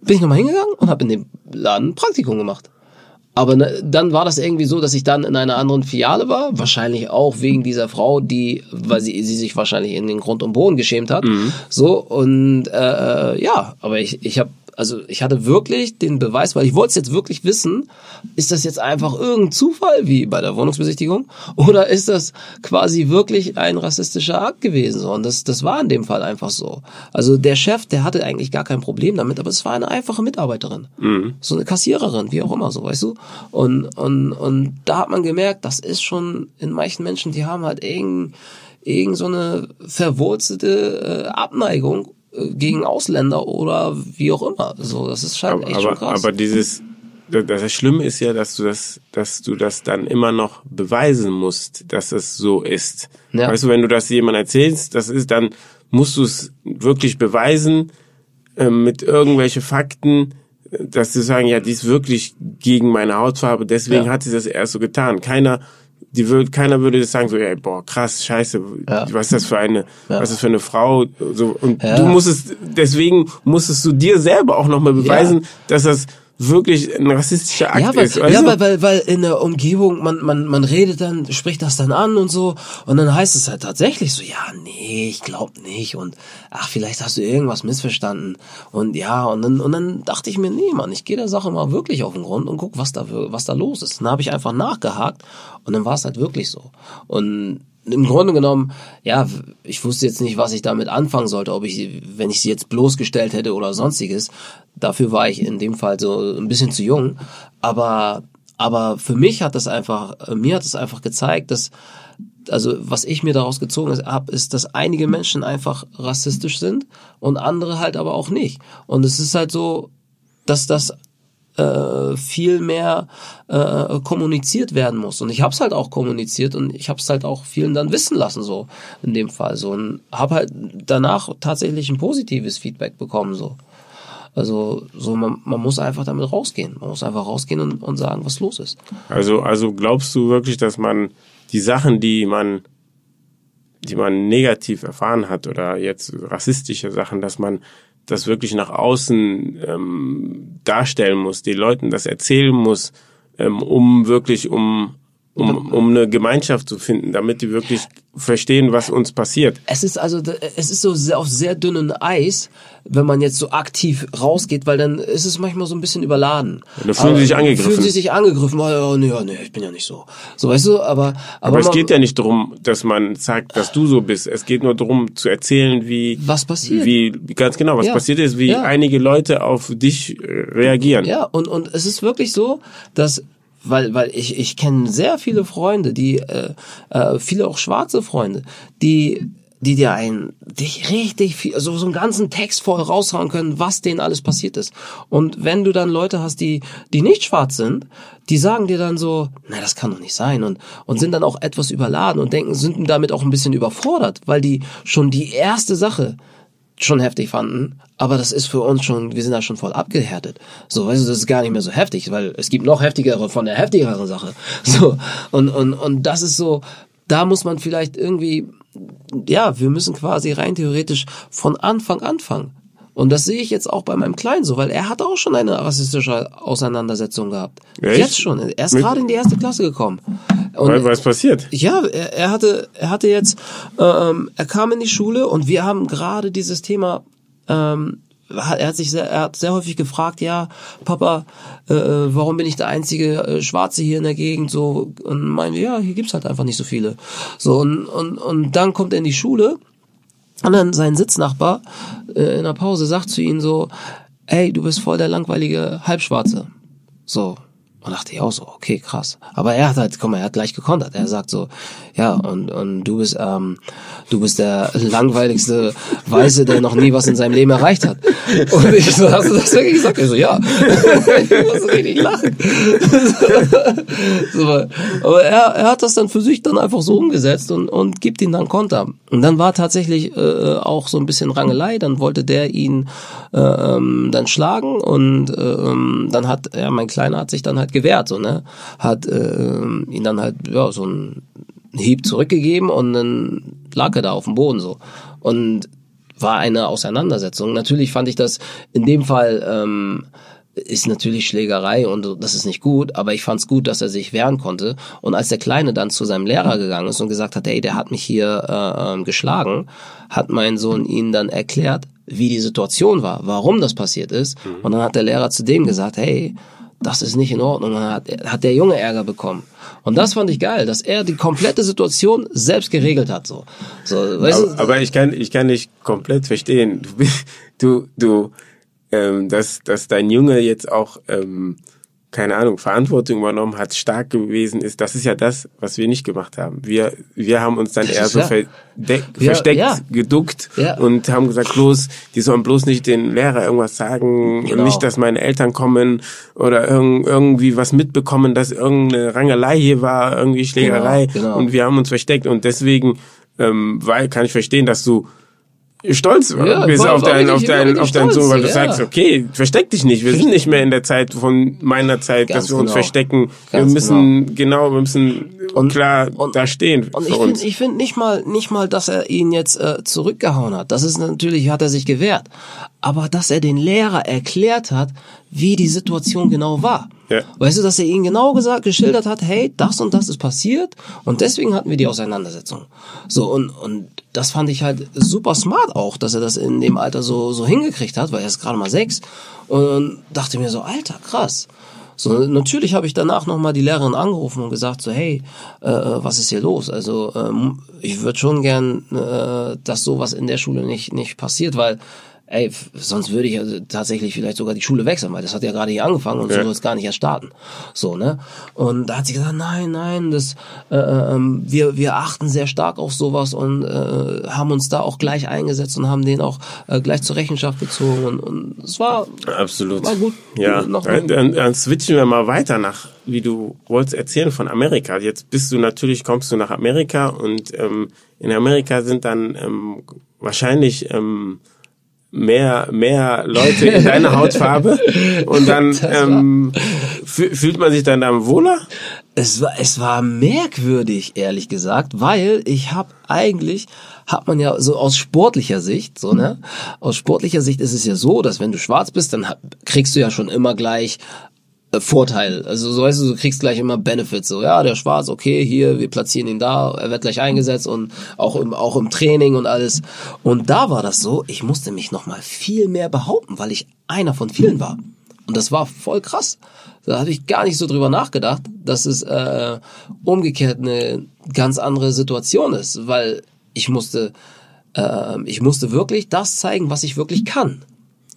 bin ich nochmal hingegangen und habe in dem Laden ein Praktikum gemacht. Aber ne, dann war das irgendwie so, dass ich dann in einer anderen Filiale war, wahrscheinlich auch wegen dieser Frau, die, weil sie, sie sich wahrscheinlich in den Grund und Boden geschämt hat. Mhm. So und äh, ja, aber ich, ich habe also ich hatte wirklich den Beweis, weil ich wollte es jetzt wirklich wissen, ist das jetzt einfach irgendein Zufall wie bei der Wohnungsbesichtigung oder ist das quasi wirklich ein rassistischer Akt gewesen? Und das, das war in dem Fall einfach so. Also der Chef, der hatte eigentlich gar kein Problem damit, aber es war eine einfache Mitarbeiterin, mhm. so eine Kassiererin, wie auch immer, so weißt du. Und und und da hat man gemerkt, das ist schon in manchen Menschen, die haben halt irgend irgend so eine verwurzelte äh, Abneigung gegen Ausländer oder wie auch immer. So, das ist schon echt aber, schon krass. Aber dieses, das Schlimme ist ja, dass du das, dass du das dann immer noch beweisen musst, dass es so ist. Ja. Weißt du, wenn du das jemand erzählst, das ist, dann musst du es wirklich beweisen äh, mit irgendwelche Fakten, dass du sagen, ja, die ist wirklich gegen meine Hautfarbe, deswegen ja. hat sie das erst so getan. Keiner die würde, keiner würde das sagen, so, ey, boah, krass, scheiße, ja. was ist das für eine, ja. was ist das für eine Frau, so, und ja. du musstest, deswegen musstest du dir selber auch nochmal beweisen, dass das wirklich ein rassistischer Akt ja, weil, ist. Weißt ja, weil, weil, weil in der Umgebung, man, man, man redet dann, spricht das dann an und so, und dann heißt es halt tatsächlich so, ja, nee, ich glaub nicht, und ach, vielleicht hast du irgendwas missverstanden. Und ja, und dann, und dann dachte ich mir, nee, Mann, ich gehe der Sache mal wirklich auf den Grund und guck, was da, was da los ist. Dann habe ich einfach nachgehakt und dann war es halt wirklich so. Und im Grunde genommen, ja, ich wusste jetzt nicht, was ich damit anfangen sollte, ob ich, wenn ich sie jetzt bloßgestellt hätte oder sonstiges. Dafür war ich in dem Fall so ein bisschen zu jung. Aber, aber für mich hat das einfach, mir hat es einfach gezeigt, dass, also was ich mir daraus gezogen habe, ist, dass einige Menschen einfach rassistisch sind und andere halt aber auch nicht. Und es ist halt so, dass das äh, viel mehr äh, kommuniziert werden muss. Und ich habe es halt auch kommuniziert und ich habe es halt auch vielen dann wissen lassen, so in dem Fall. So und habe halt danach tatsächlich ein positives Feedback bekommen. so. Also so man, man muss einfach damit rausgehen. Man muss einfach rausgehen und, und sagen, was los ist. Also, also glaubst du wirklich, dass man die Sachen, die man die man negativ erfahren hat oder jetzt rassistische Sachen, dass man das wirklich nach außen ähm, darstellen muss, den Leuten das erzählen muss, ähm, um wirklich um um, um eine Gemeinschaft zu finden, damit die wirklich verstehen, was uns passiert. Es ist also, es ist so sehr, auf sehr dünnem Eis, wenn man jetzt so aktiv rausgeht, weil dann ist es manchmal so ein bisschen überladen. Ja, da fühlen sie sich angegriffen. Fühlen sie sich angegriffen, oh, nee, nee, ich bin ja nicht so. So, weißt du, aber... Aber, aber es geht ja nicht darum, dass man sagt, dass du so bist. Es geht nur darum, zu erzählen, wie... Was passiert. Wie, ganz genau, was ja. passiert ist, wie ja. einige Leute auf dich äh, reagieren. Ja, und, und es ist wirklich so, dass weil weil ich ich kenne sehr viele Freunde, die äh, äh, viele auch schwarze Freunde, die die dir einen dich richtig viel, also so einen ganzen Text voll raushauen können, was denen alles passiert ist. Und wenn du dann Leute hast, die die nicht schwarz sind, die sagen dir dann so, na das kann doch nicht sein und und sind dann auch etwas überladen und denken sind damit auch ein bisschen überfordert, weil die schon die erste Sache schon heftig fanden, aber das ist für uns schon, wir sind da schon voll abgehärtet. So, weißt du, das ist gar nicht mehr so heftig, weil es gibt noch heftigere von der heftigeren Sache. So, und, und, und das ist so, da muss man vielleicht irgendwie, ja, wir müssen quasi rein theoretisch von Anfang anfangen. Und das sehe ich jetzt auch bei meinem Kleinen so, weil er hat auch schon eine rassistische Auseinandersetzung gehabt. Echt? Jetzt schon. Er ist gerade in die erste Klasse gekommen. Und was passiert? Ja, er, er hatte, er hatte jetzt, ähm, er kam in die Schule und wir haben gerade dieses Thema ähm, er hat sich sehr, er hat sehr häufig gefragt, ja, Papa, äh, warum bin ich der einzige äh, Schwarze hier in der Gegend? So und meinte, ja, hier gibt's halt einfach nicht so viele. So und und und dann kommt er in die Schule und dann sein Sitznachbar äh, in der Pause sagt zu ihm so, ey, du bist voll der langweilige Halbschwarze. So und dachte ich auch so, okay, krass. Aber er hat halt, mal, er hat gleich gekontert. Er sagt so, ja, und, und du bist, ähm, du bist der langweiligste Weiße, der noch nie was in seinem Leben erreicht hat. Und ich so, hast du das wirklich gesagt? Er so, ja. ich muss richtig lachen. so, aber er, er hat das dann für sich dann einfach so umgesetzt und, und gibt ihn dann Konter. Und dann war tatsächlich äh, auch so ein bisschen Rangelei. Dann wollte der ihn äh, ähm, dann schlagen und äh, dann hat, ja, mein Kleiner hat sich dann halt gewehrt, so, ne? Hat äh, ihn dann halt, ja, so ein Hieb zurückgegeben und dann lag er da auf dem Boden so. Und war eine Auseinandersetzung. Natürlich fand ich das in dem Fall ähm, ist natürlich Schlägerei und das ist nicht gut, aber ich fand es gut, dass er sich wehren konnte. Und als der Kleine dann zu seinem Lehrer gegangen ist und gesagt hat, ey, der hat mich hier äh, ähm, geschlagen, hat mein Sohn ihn dann erklärt, wie die Situation war, warum das passiert ist. Mhm. Und dann hat der Lehrer zu dem gesagt, hey, das ist nicht in Ordnung. Dann hat, hat der Junge Ärger bekommen. Und das fand ich geil, dass er die komplette Situation selbst geregelt hat. So, so weißt aber, du? aber ich kann, ich kann nicht komplett verstehen. Du, du ähm, dass, dass dein Junge jetzt auch ähm, keine Ahnung, Verantwortung übernommen hat, stark gewesen ist, das ist ja das, was wir nicht gemacht haben. Wir, wir haben uns dann das eher so ja. versteckt, ja. geduckt ja. und haben gesagt, bloß, die sollen bloß nicht den Lehrer irgendwas sagen genau. und nicht, dass meine Eltern kommen oder irg irgendwie was mitbekommen, dass irgendeine Rangelei hier war, irgendwie Schlägerei genau, genau. und wir haben uns versteckt und deswegen, ähm, weil kann ich verstehen, dass du stolz ja, bist auf deinen, auf deinen, auf deinen Sohn, weil du ja. sagst, okay, versteck dich nicht. Wir sind nicht mehr in der Zeit von meiner Zeit, Ganz dass wir uns genau. verstecken. Ganz wir müssen genau. genau, wir müssen und, klar und, da stehen. Und ich finde, ich finde nicht mal, nicht mal, dass er ihn jetzt äh, zurückgehauen hat. Das ist natürlich, hat er sich gewehrt. Aber dass er den Lehrer erklärt hat, wie die Situation genau war. Ja. Weißt du, dass er ihnen genau gesagt, geschildert hat, hey, das und das ist passiert und deswegen hatten wir die Auseinandersetzung. So, und, und das fand ich halt super smart auch, dass er das in dem Alter so, so hingekriegt hat, weil er ist gerade mal sechs und dachte mir so, Alter, krass. So, natürlich habe ich danach nochmal die Lehrerin angerufen und gesagt so, hey, äh, was ist hier los? Also ähm, ich würde schon gern, äh, dass sowas in der Schule nicht nicht passiert, weil ey, sonst würde ich also tatsächlich vielleicht sogar die Schule wechseln, weil das hat ja gerade hier angefangen und ja. so soll es gar nicht erst starten. So, ne? Und da hat sie gesagt, nein, nein, das äh, ähm, wir, wir achten sehr stark auf sowas und äh, haben uns da auch gleich eingesetzt und haben den auch äh, gleich zur Rechenschaft gezogen und, und es war absolut war gut. Ja, noch, dann, dann, dann switchen wir mal weiter nach, wie du wolltest erzählen von Amerika. Jetzt bist du natürlich, kommst du nach Amerika und ähm, in Amerika sind dann ähm, wahrscheinlich ähm, mehr mehr Leute in deiner Hautfarbe. Und dann ähm, fühlt man sich dann da wohler? Es war es war merkwürdig ehrlich gesagt, weil ich habe eigentlich hat man ja so aus sportlicher Sicht so ne? Aus sportlicher Sicht ist es ja so, dass wenn du schwarz bist, dann kriegst du ja schon immer gleich Vorteil. Also so weißt du, du kriegst gleich immer Benefits. So, ja, der Schwarz, okay, hier, wir platzieren ihn da, er wird gleich eingesetzt und auch im, auch im Training und alles. Und da war das so, ich musste mich nochmal viel mehr behaupten, weil ich einer von vielen war. Und das war voll krass. Da hatte ich gar nicht so drüber nachgedacht, dass es äh, umgekehrt eine ganz andere Situation ist, weil ich musste, äh, ich musste wirklich das zeigen, was ich wirklich kann.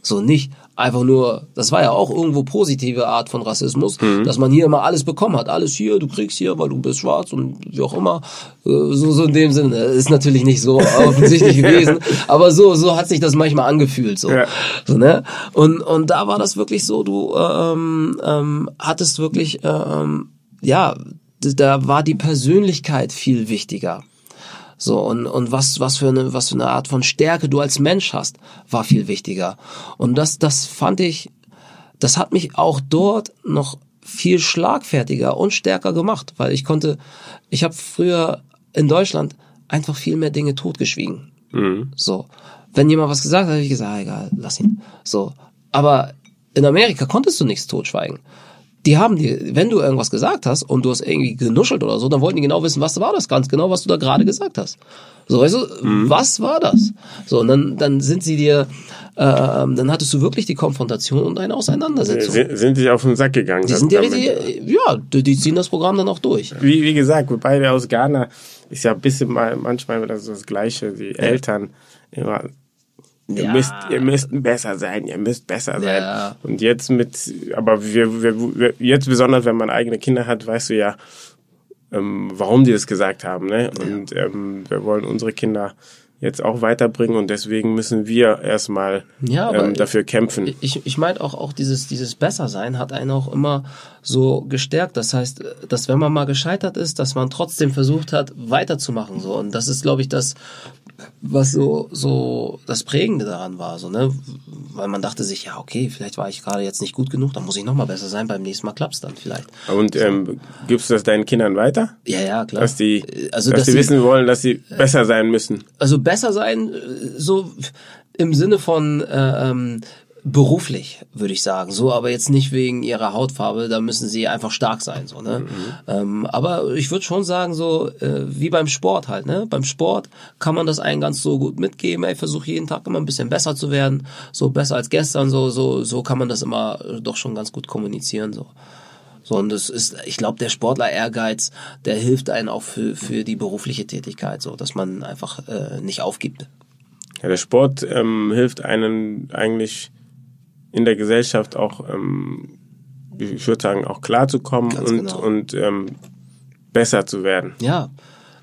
So nicht einfach nur, das war ja auch irgendwo positive Art von Rassismus, mhm. dass man hier immer alles bekommen hat. Alles hier, du kriegst hier, weil du bist schwarz und wie auch immer. Äh, so, so in dem Sinne. Ist natürlich nicht so offensichtlich gewesen. Aber so, so hat sich das manchmal angefühlt. So. Ja. so ne? und, und da war das wirklich so, du ähm, ähm, hattest wirklich, ähm, ja, da war die Persönlichkeit viel wichtiger. So, und, und was, was für eine, was für eine Art von Stärke du als Mensch hast, war viel wichtiger. Und das, das fand ich, das hat mich auch dort noch viel schlagfertiger und stärker gemacht, weil ich konnte, ich habe früher in Deutschland einfach viel mehr Dinge totgeschwiegen. Mhm. So, wenn jemand was gesagt hat, habe ich gesagt, ah, egal, lass ihn. So, aber in Amerika konntest du nichts totschweigen die haben dir, wenn du irgendwas gesagt hast und du hast irgendwie genuschelt oder so, dann wollten die genau wissen, was war das ganz genau, was du da gerade gesagt hast. So, weißt du, mhm. was war das? So, und dann, dann sind sie dir, äh, dann hattest du wirklich die Konfrontation und eine Auseinandersetzung. Sind, sind die auf den Sack gegangen? Die sind dir richtig, ja, die, die, ziehen das Programm dann auch durch. Wie, wie gesagt, wir beide aus Ghana ist ja ein bisschen mal, manchmal das, das Gleiche, die ja. Eltern immer Ihr ja. müsst, ihr müsst besser sein, ihr müsst besser sein. Ja. Und jetzt mit, aber wir, wir, wir, jetzt besonders, wenn man eigene Kinder hat, weißt du ja, ähm, warum die das gesagt haben, ne? Und ja. ähm, wir wollen unsere Kinder jetzt auch weiterbringen und deswegen müssen wir erstmal ja, ähm, dafür kämpfen. Ich, ich meine auch, auch dieses, dieses Bessersein hat einen auch immer so gestärkt. Das heißt, dass wenn man mal gescheitert ist, dass man trotzdem versucht hat, weiterzumachen. So. Und das ist, glaube ich, das, was so, so das Prägende daran war, so, ne? Weil man dachte sich, ja, okay, vielleicht war ich gerade jetzt nicht gut genug, dann muss ich nochmal besser sein, beim nächsten Mal klappt's dann vielleicht. Und ähm, gibst du das deinen Kindern weiter? Ja, ja, klar. Dass die, also, dass, dass die wissen wollen, dass sie besser sein müssen. Also besser sein, so im Sinne von äh, ähm, beruflich, würde ich sagen. So, aber jetzt nicht wegen ihrer Hautfarbe, da müssen sie einfach stark sein, so, ne? Mhm. Ähm, aber ich würde schon sagen, so, äh, wie beim Sport halt, ne? Beim Sport kann man das einen ganz so gut mitgeben, ey, versuche jeden Tag immer ein bisschen besser zu werden, so besser als gestern, so, so, so kann man das immer doch schon ganz gut kommunizieren, so. So, und das ist, ich glaube, der Sportler Ehrgeiz, der hilft einen auch für, für die berufliche Tätigkeit, so, dass man einfach äh, nicht aufgibt. Ja, der Sport ähm, hilft einem eigentlich in der Gesellschaft auch, ähm, ich würde sagen, auch klarzukommen und, genau. und ähm, besser zu werden. Ja,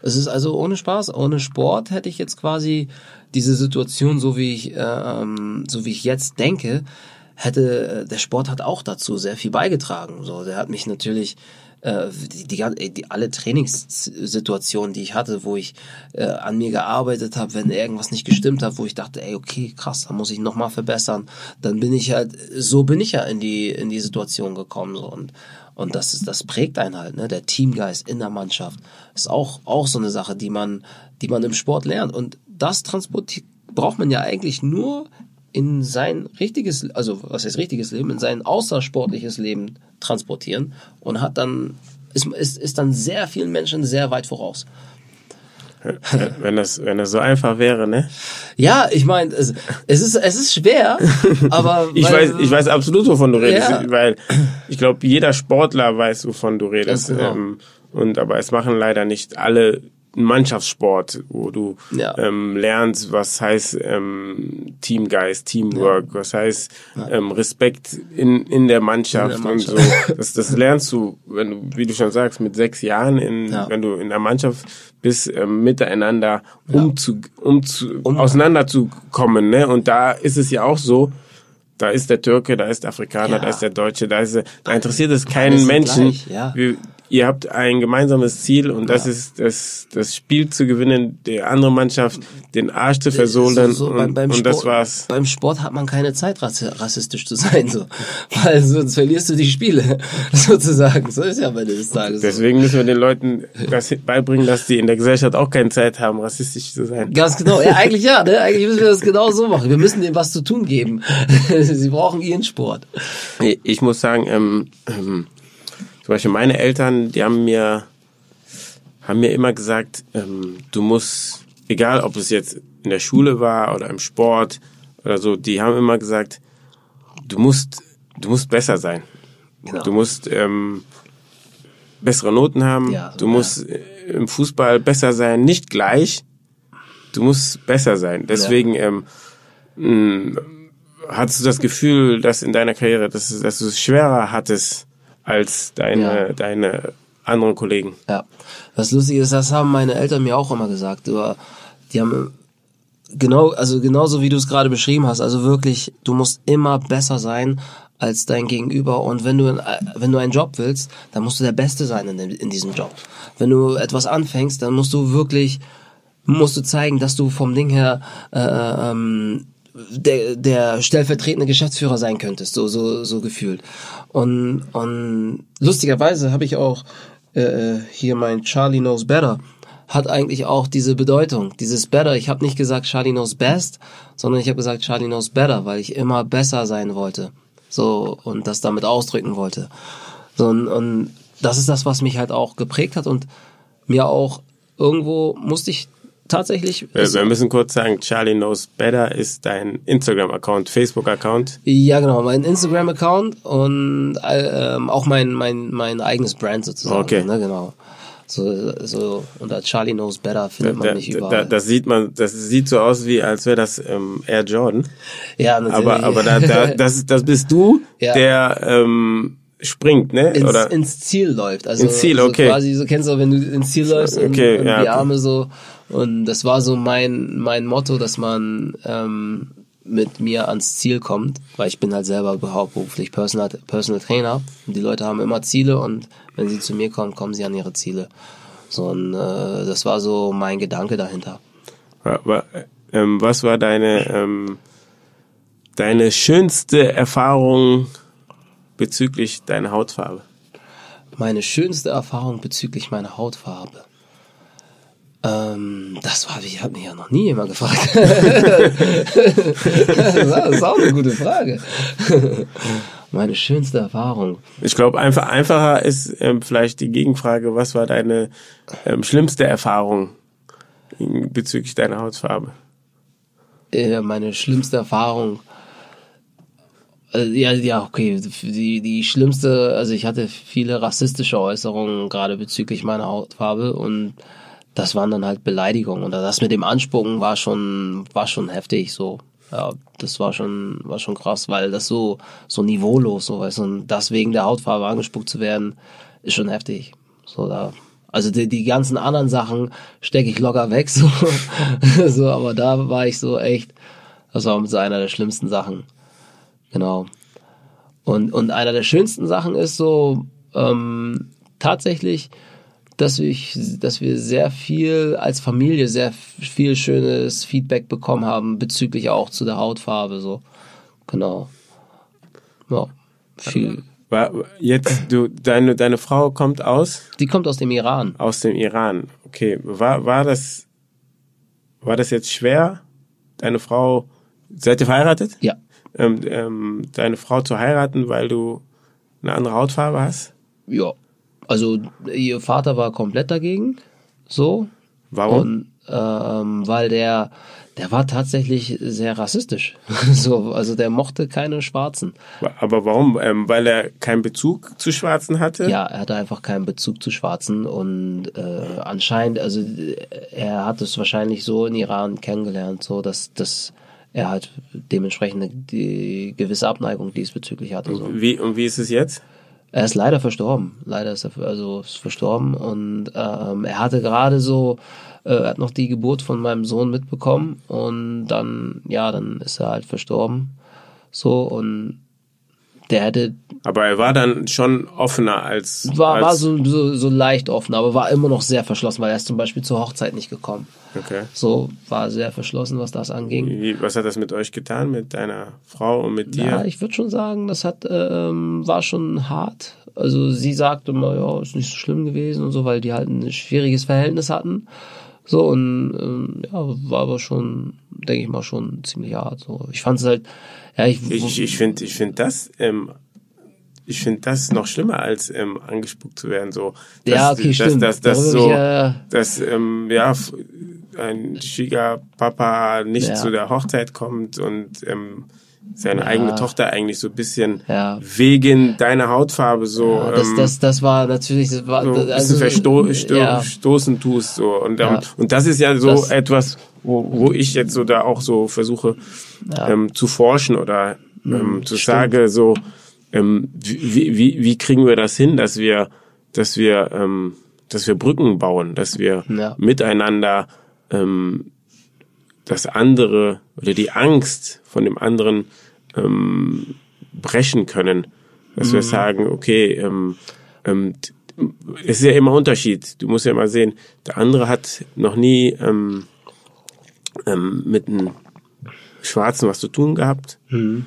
es ist also ohne Spaß, ohne Sport hätte ich jetzt quasi diese Situation, so wie ich, äh, ähm, so wie ich jetzt denke, hätte der Sport hat auch dazu sehr viel beigetragen. So, der hat mich natürlich äh, die, die, die alle Trainingssituationen, die ich hatte, wo ich äh, an mir gearbeitet habe, wenn irgendwas nicht gestimmt hat, wo ich dachte, ey, okay, krass, da muss ich noch mal verbessern, dann bin ich halt, so bin ich ja in die in die Situation gekommen so und und das ist, das prägt einen halt, ne? Der Teamgeist in der Mannschaft ist auch auch so eine Sache, die man die man im Sport lernt und das transportiert braucht man ja eigentlich nur in sein richtiges, also was heißt richtiges Leben, in sein außersportliches Leben transportieren und hat dann, ist, ist, ist dann sehr vielen Menschen sehr weit voraus. Wenn das, wenn das so einfach wäre, ne? Ja, ich meine, es, es ist, es ist schwer, aber. ich weiß, ich weiß absolut, wovon du redest, ja. weil ich glaube, jeder Sportler weiß, wovon du redest. Genau. Ähm, und aber es machen leider nicht alle ein Mannschaftssport, wo du ja. ähm, lernst, was heißt ähm, Teamgeist, Teamwork, ja. was heißt ähm, Respekt in, in der Mannschaft, in der Mannschaft. und so. Das, das lernst du, wenn du, wie du schon sagst, mit sechs Jahren, in, ja. wenn du in der Mannschaft bist, ähm, miteinander um zu, um zu auseinanderzukommen. Ne? Und da ist es ja auch so, da ist der Türke, da ist der Afrikaner, da ist der Deutsche, da ist da interessiert es keinen Menschen. Gleich, ja. Wir, ihr habt ein gemeinsames Ziel und das ja. ist das, das Spiel zu gewinnen, der andere Mannschaft den Arsch zu versohlen so, so, und, beim, und das war's. Beim Sport hat man keine Zeit, rassistisch zu sein, so. Weil sonst verlierst du die Spiele, sozusagen. So ist ja bei des Tages. Deswegen müssen wir den Leuten das beibringen, dass sie in der Gesellschaft auch keine Zeit haben, rassistisch zu sein. Ganz genau. Ja, eigentlich ja, ne? Eigentlich müssen wir das genau so machen. Wir müssen denen was zu tun geben. sie brauchen ihren Sport. Ich muss sagen, ähm, ähm, zum Beispiel meine Eltern, die haben mir, haben mir immer gesagt, ähm, du musst, egal ob es jetzt in der Schule war oder im Sport oder so, die haben immer gesagt, du musst, du musst besser sein. Genau. Du musst ähm, bessere Noten haben. Ja, so du musst ja. Äh, im Fußball besser sein, nicht gleich. Du musst besser sein. Deswegen ja. ähm, mh, hattest du das Gefühl, dass in deiner Karriere, dass, dass du es schwerer hattest, als deine, ja. deine anderen Kollegen. Ja. Was lustig ist, das haben meine Eltern mir auch immer gesagt. Aber die haben genau, also genauso wie du es gerade beschrieben hast, also wirklich, du musst immer besser sein als dein Gegenüber und wenn du wenn du einen Job willst, dann musst du der Beste sein in, in diesem Job. Wenn du etwas anfängst, dann musst du wirklich musst du zeigen, dass du vom Ding her äh, ähm, der, der stellvertretende Geschäftsführer sein könntest, so, so, so gefühlt. Und, und lustigerweise habe ich auch äh, hier mein Charlie Knows Better hat eigentlich auch diese Bedeutung, dieses Better. Ich habe nicht gesagt Charlie Knows Best, sondern ich habe gesagt Charlie Knows Better, weil ich immer besser sein wollte. So, und das damit ausdrücken wollte. So, und, und das ist das, was mich halt auch geprägt hat und mir auch irgendwo musste ich tatsächlich. Wir, wir müssen kurz sagen, Charlie Knows Better ist dein Instagram-Account, Facebook-Account. Ja, genau, mein Instagram-Account und äh, auch mein, mein, mein eigenes Brand sozusagen. Okay. Ne, genau. So, so unter Charlie Knows Better findet man da, mich überall. Da, das sieht man, das sieht so aus wie, als wäre das ähm, Air Jordan. Ja, natürlich. Aber, aber da, da, das, das bist du, ja. der ähm, springt, ne? Ins, Oder ins Ziel läuft. Also ins Ziel, okay. So quasi, so kennst du, wenn du ins Ziel läufst okay, und, und ja, die Arme so. Und das war so mein mein Motto, dass man ähm, mit mir ans Ziel kommt, weil ich bin halt selber hauptberuflich Personal, Personal Trainer. Und die Leute haben immer Ziele und wenn sie zu mir kommen, kommen sie an ihre Ziele. So, und äh, das war so mein Gedanke dahinter. Ähm, was war deine ähm, deine schönste Erfahrung bezüglich deiner Hautfarbe? Meine schönste Erfahrung bezüglich meiner Hautfarbe. Ähm, das war, ich habe mich ja noch nie jemand gefragt. das ist auch eine gute Frage. Meine schönste Erfahrung. Ich glaube, einfach einfacher ist ähm, vielleicht die Gegenfrage: Was war deine ähm, schlimmste Erfahrung bezüglich deiner Hautfarbe? Äh, meine schlimmste Erfahrung. Äh, ja, ja, okay. Die, die schlimmste, also ich hatte viele rassistische Äußerungen, gerade bezüglich meiner Hautfarbe und das waren dann halt Beleidigungen. Und das mit dem Anspucken war schon, war schon heftig so. Ja, das war schon, war schon krass, weil das so, so niveaulos, so weißt du, und das wegen der Hautfarbe angespuckt zu werden, ist schon heftig. So, da, also die, die ganzen anderen Sachen stecke ich locker weg, so, so, aber da war ich so echt, das war so einer der schlimmsten Sachen. Genau. Und, und einer der schönsten Sachen ist so, ähm, tatsächlich, dass ich, dass wir sehr viel als Familie sehr viel schönes Feedback bekommen haben bezüglich auch zu der Hautfarbe so. Genau. Ja viel. Jetzt du deine deine Frau kommt aus? Die kommt aus dem Iran. Aus dem Iran. Okay war war das war das jetzt schwer deine Frau seid ihr verheiratet? Ja. Ähm, ähm, deine Frau zu heiraten weil du eine andere Hautfarbe hast? Ja also ihr Vater war komplett dagegen. So. Warum? Und, ähm, weil der, der war tatsächlich sehr rassistisch. so, also der mochte keine Schwarzen. Aber warum? Ähm, weil er keinen Bezug zu Schwarzen hatte? Ja, er hatte einfach keinen Bezug zu Schwarzen und äh, anscheinend, also er hat es wahrscheinlich so in Iran kennengelernt, so dass, dass er halt dementsprechend die gewisse Abneigung diesbezüglich hatte. So. Wie, und wie ist es jetzt? Er ist leider verstorben. Leider ist er also ist verstorben und ähm, er hatte gerade so, äh, er hat noch die Geburt von meinem Sohn mitbekommen und dann, ja, dann ist er halt verstorben. So und der hätte. Aber er war dann schon offener als. War, als war so, so, so leicht offen, aber war immer noch sehr verschlossen, weil er ist zum Beispiel zur Hochzeit nicht gekommen. Okay. So war sehr verschlossen, was das anging. Wie, was hat das mit euch getan, mit deiner Frau und mit dir? Ja, ich würde schon sagen, das hat ähm, war schon hart. Also sie sagte immer, ja, ist nicht so schlimm gewesen und so, weil die halt ein schwieriges Verhältnis hatten. So und ähm, ja, war aber schon, denke ich mal, schon ziemlich hart. So, ich fand es halt, ja, ich ich, ich finde, ich finde das ähm, ich finde das noch schlimmer als ähm, angespuckt zu werden so dass, ja okay dass, stimmt dass, dass, dass so ja, dass ähm, ja ein Schwiegerpapa nicht ja. zu der Hochzeit kommt und ähm, seine ja. eigene Tochter eigentlich so ein bisschen ja. wegen deiner Hautfarbe so ja, das, ähm, das das war natürlich das war so ein also, versto sto ja. stoßen tust so und ähm, und das ist ja so das, etwas wo, wo ich jetzt so da auch so versuche ähm, zu forschen oder mhm, ähm, zu sagen so ähm, wie, wie wie kriegen wir das hin dass wir dass wir ähm, dass wir Brücken bauen dass wir miteinander ähm, das andere oder die Angst von dem anderen ähm, brechen können. Dass mhm. wir sagen, okay, ähm, ähm, es ist ja immer Unterschied. Du musst ja mal sehen, der andere hat noch nie ähm, ähm, mit einem Schwarzen was zu tun gehabt. Mhm.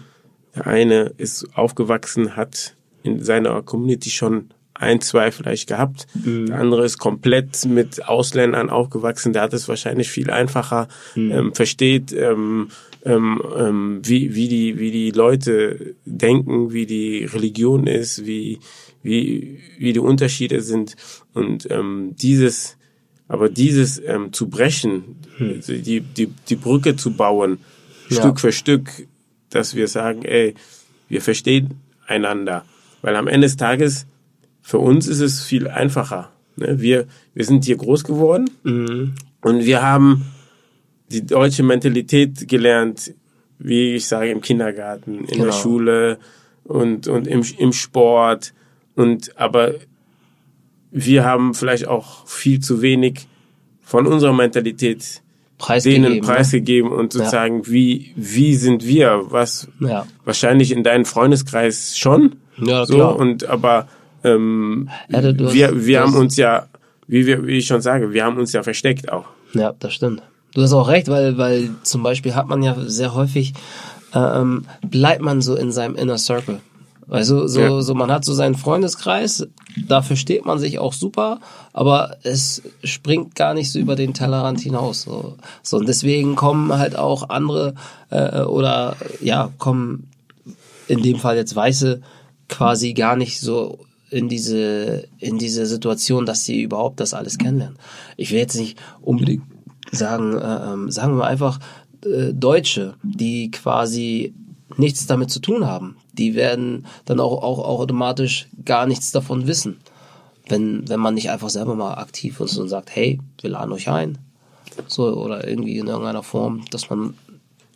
Der eine ist aufgewachsen, hat in seiner Community schon ein, zwei vielleicht gehabt. Mhm. Der andere ist komplett mit Ausländern aufgewachsen, der hat es wahrscheinlich viel einfacher, mhm. ähm, versteht, ähm, ähm, ähm, wie, wie, die, wie die Leute denken, wie die Religion ist, wie, wie, wie die Unterschiede sind. Und ähm, dieses, aber dieses ähm, zu brechen, mhm. die, die, die Brücke zu bauen, ja. Stück für Stück, dass wir sagen, ey, wir verstehen einander. Weil am Ende des Tages für uns ist es viel einfacher. Ne? Wir, wir sind hier groß geworden mhm. und wir haben die deutsche Mentalität gelernt, wie ich sage, im Kindergarten, in genau. der Schule und, und im, im Sport. Und aber wir haben vielleicht auch viel zu wenig von unserer Mentalität preisgegeben, denen preisgegeben ne? und sozusagen, ja. wie, wie sind wir? Was ja. wahrscheinlich in deinem Freundeskreis schon. Ja, so, klar. Und aber ähm, ja, du, wir, wir haben uns ja, wie, wir, wie ich schon sage, wir haben uns ja versteckt auch. Ja, das stimmt. Du hast auch recht, weil, weil zum Beispiel hat man ja sehr häufig, ähm, bleibt man so in seinem Inner Circle. Also so, ja. so man hat so seinen Freundeskreis, da versteht man sich auch super, aber es springt gar nicht so über den Tellerrand hinaus. So, so und deswegen kommen halt auch andere äh, oder ja kommen in dem Fall jetzt Weiße quasi gar nicht so in diese in diese Situation, dass sie überhaupt das alles kennenlernen. Ich will jetzt nicht unbedingt sagen, äh, ähm, sagen wir einfach äh, Deutsche, die quasi nichts damit zu tun haben. Die werden dann auch, auch, auch automatisch gar nichts davon wissen. Wenn, wenn man nicht einfach selber mal aktiv ist und sagt, hey, wir laden euch ein. So, oder irgendwie in irgendeiner Form, dass man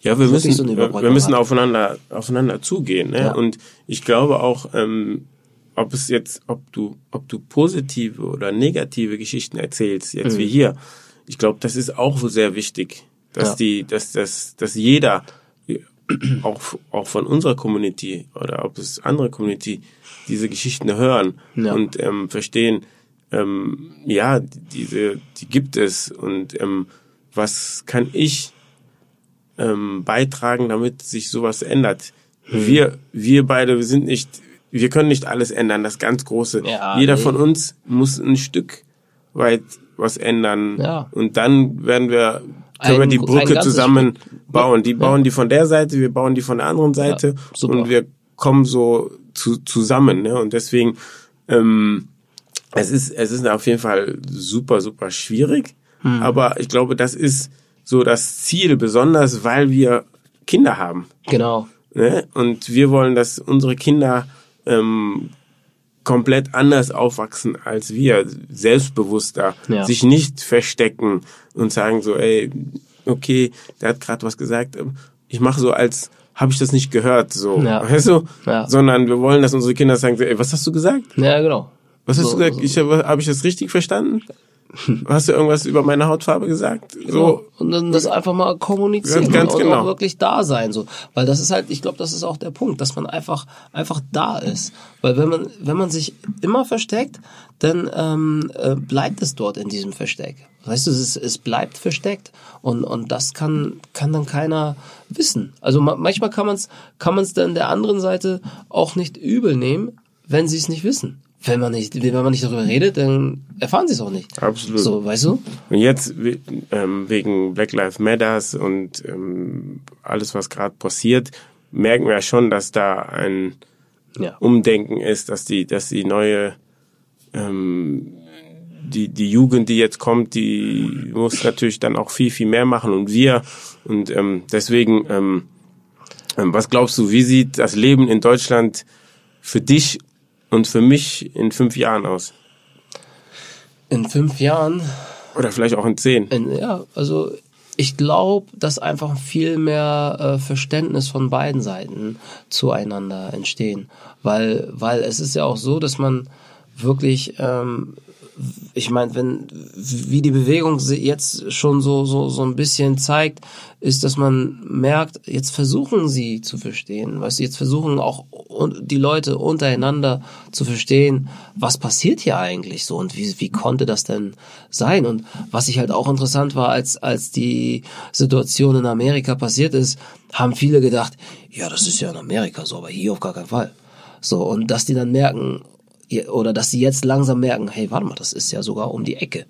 ja, wir müssen, so wir müssen aufeinander, aufeinander zugehen. Ne? Ja. Und ich glaube auch, ähm, ob es jetzt, ob du, ob du positive oder negative Geschichten erzählst, jetzt mhm. wie hier, ich glaube, das ist auch sehr wichtig, dass ja. die, dass, dass, dass jeder auch, auch von unserer Community oder ob es andere Community diese Geschichten hören ja. und ähm, verstehen, ähm, ja, diese, die gibt es und ähm, was kann ich ähm, beitragen, damit sich sowas ändert. Hm. Wir, wir beide, wir sind nicht, wir können nicht alles ändern, das ganz Große. Ja, Jeder nee. von uns muss ein Stück weit was ändern. Ja. Und dann werden wir können ein, wir die Brücke zusammen Stück. bauen. Die bauen ja. die von der Seite, wir bauen die von der anderen Seite ja, und wir kommen so zu, zusammen. Ne? Und deswegen, ähm, es ist, es ist auf jeden Fall super, super schwierig. Hm. Aber ich glaube, das ist so das Ziel, besonders weil wir Kinder haben. Genau. Ne? Und wir wollen, dass unsere Kinder ähm, komplett anders aufwachsen als wir, selbstbewusster, ja. sich nicht verstecken und sagen so, ey, okay, der hat gerade was gesagt, ähm, ich mache so als habe ich das nicht gehört, so, ja. weißt du? Ja. Sondern wir wollen, dass unsere Kinder sagen, ey, was hast du gesagt? Ja, genau. Was hast so, du gesagt? So. Ich habe hab ich das richtig verstanden? Hast du irgendwas über meine Hautfarbe gesagt? So. Genau. Und dann das einfach mal kommunizieren ganz, ganz und genau. auch wirklich da sein, so. Weil das ist halt, ich glaube, das ist auch der Punkt, dass man einfach, einfach da ist. Weil wenn man, wenn man sich immer versteckt, dann ähm, äh, bleibt es dort in diesem Versteck. Weißt du, es, es bleibt versteckt und und das kann kann dann keiner wissen. Also manchmal kann man es kann man es dann der anderen Seite auch nicht übel nehmen, wenn sie es nicht wissen wenn man nicht, wenn man nicht darüber redet, dann erfahren sie es auch nicht. Absolut. So, weißt du? Und jetzt ähm, wegen Black Lives Matters und ähm, alles, was gerade passiert, merken wir ja schon, dass da ein ja. Umdenken ist, dass die, dass die neue ähm, die, die Jugend, die jetzt kommt, die muss natürlich dann auch viel, viel mehr machen und wir. Und ähm, deswegen, ähm, ähm was glaubst du, wie sieht das Leben in Deutschland für dich und für mich in fünf Jahren aus? In fünf Jahren? Oder vielleicht auch in zehn. In, ja, also ich glaube, dass einfach viel mehr äh, Verständnis von beiden Seiten zueinander entstehen. Weil, weil es ist ja auch so, dass man wirklich ähm, ich meine, wenn wie die Bewegung jetzt schon so so so ein bisschen zeigt, ist, dass man merkt, jetzt versuchen sie zu verstehen, weißt du, jetzt versuchen auch die Leute untereinander zu verstehen, was passiert hier eigentlich so und wie wie konnte das denn sein? Und was ich halt auch interessant war, als als die Situation in Amerika passiert ist, haben viele gedacht, ja, das ist ja in Amerika so, aber hier auf gar keinen Fall. So und dass die dann merken, oder dass sie jetzt langsam merken, hey, warte mal, das ist ja sogar um die Ecke.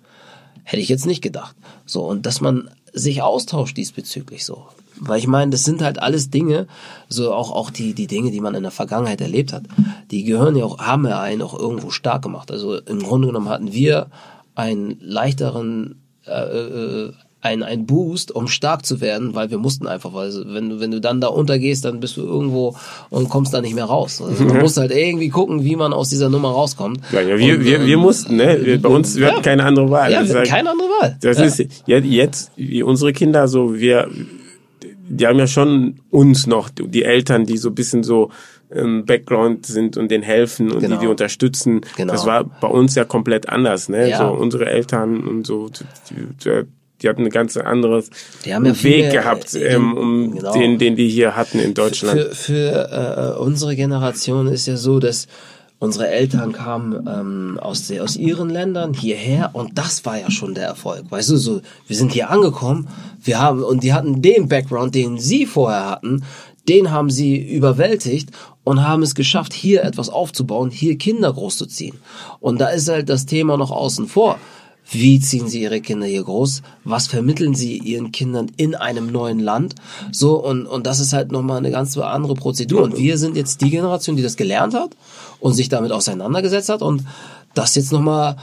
Hätte ich jetzt nicht gedacht. So, und dass man sich austauscht diesbezüglich so. Weil ich meine, das sind halt alles Dinge, so auch, auch die, die Dinge, die man in der Vergangenheit erlebt hat, die gehören ja auch, haben ja einen auch irgendwo stark gemacht. Also im Grunde genommen hatten wir einen leichteren äh, äh, ein, ein Boost, um stark zu werden, weil wir mussten einfach, weil wenn du, wenn du dann da untergehst, dann bist du irgendwo und kommst da nicht mehr raus. Also man muss halt irgendwie gucken, wie man aus dieser Nummer rauskommt. Ja, ja wir, und, wir, wir ähm, mussten, ne? Wir, bei uns, wir ja. hatten keine andere Wahl. Ja, wir hatten keine andere Wahl. Das ja. ist jetzt, wie unsere Kinder so, wir, die haben ja schon uns noch, die Eltern, die so ein bisschen so, im Background sind und den helfen und genau. die die unterstützen. Genau. Das war bei uns ja komplett anders, ne? Ja. So unsere Eltern und so die, hatten ein ganz anderes ja Weg gehabt, ähm, um genau. den, den die hier hatten in Deutschland. Für, für äh, unsere Generation ist ja so, dass unsere Eltern kamen ähm, aus, aus ihren Ländern hierher und das war ja schon der Erfolg. Weißt du, so, wir sind hier angekommen, wir haben, und die hatten den Background, den sie vorher hatten, den haben sie überwältigt und haben es geschafft, hier etwas aufzubauen, hier Kinder großzuziehen. Und da ist halt das Thema noch außen vor. Wie ziehen sie ihre Kinder hier groß? Was vermitteln sie ihren Kindern in einem neuen Land? So, und, und das ist halt nochmal eine ganz andere Prozedur. Und wir sind jetzt die Generation, die das gelernt hat und sich damit auseinandergesetzt hat und das jetzt nochmal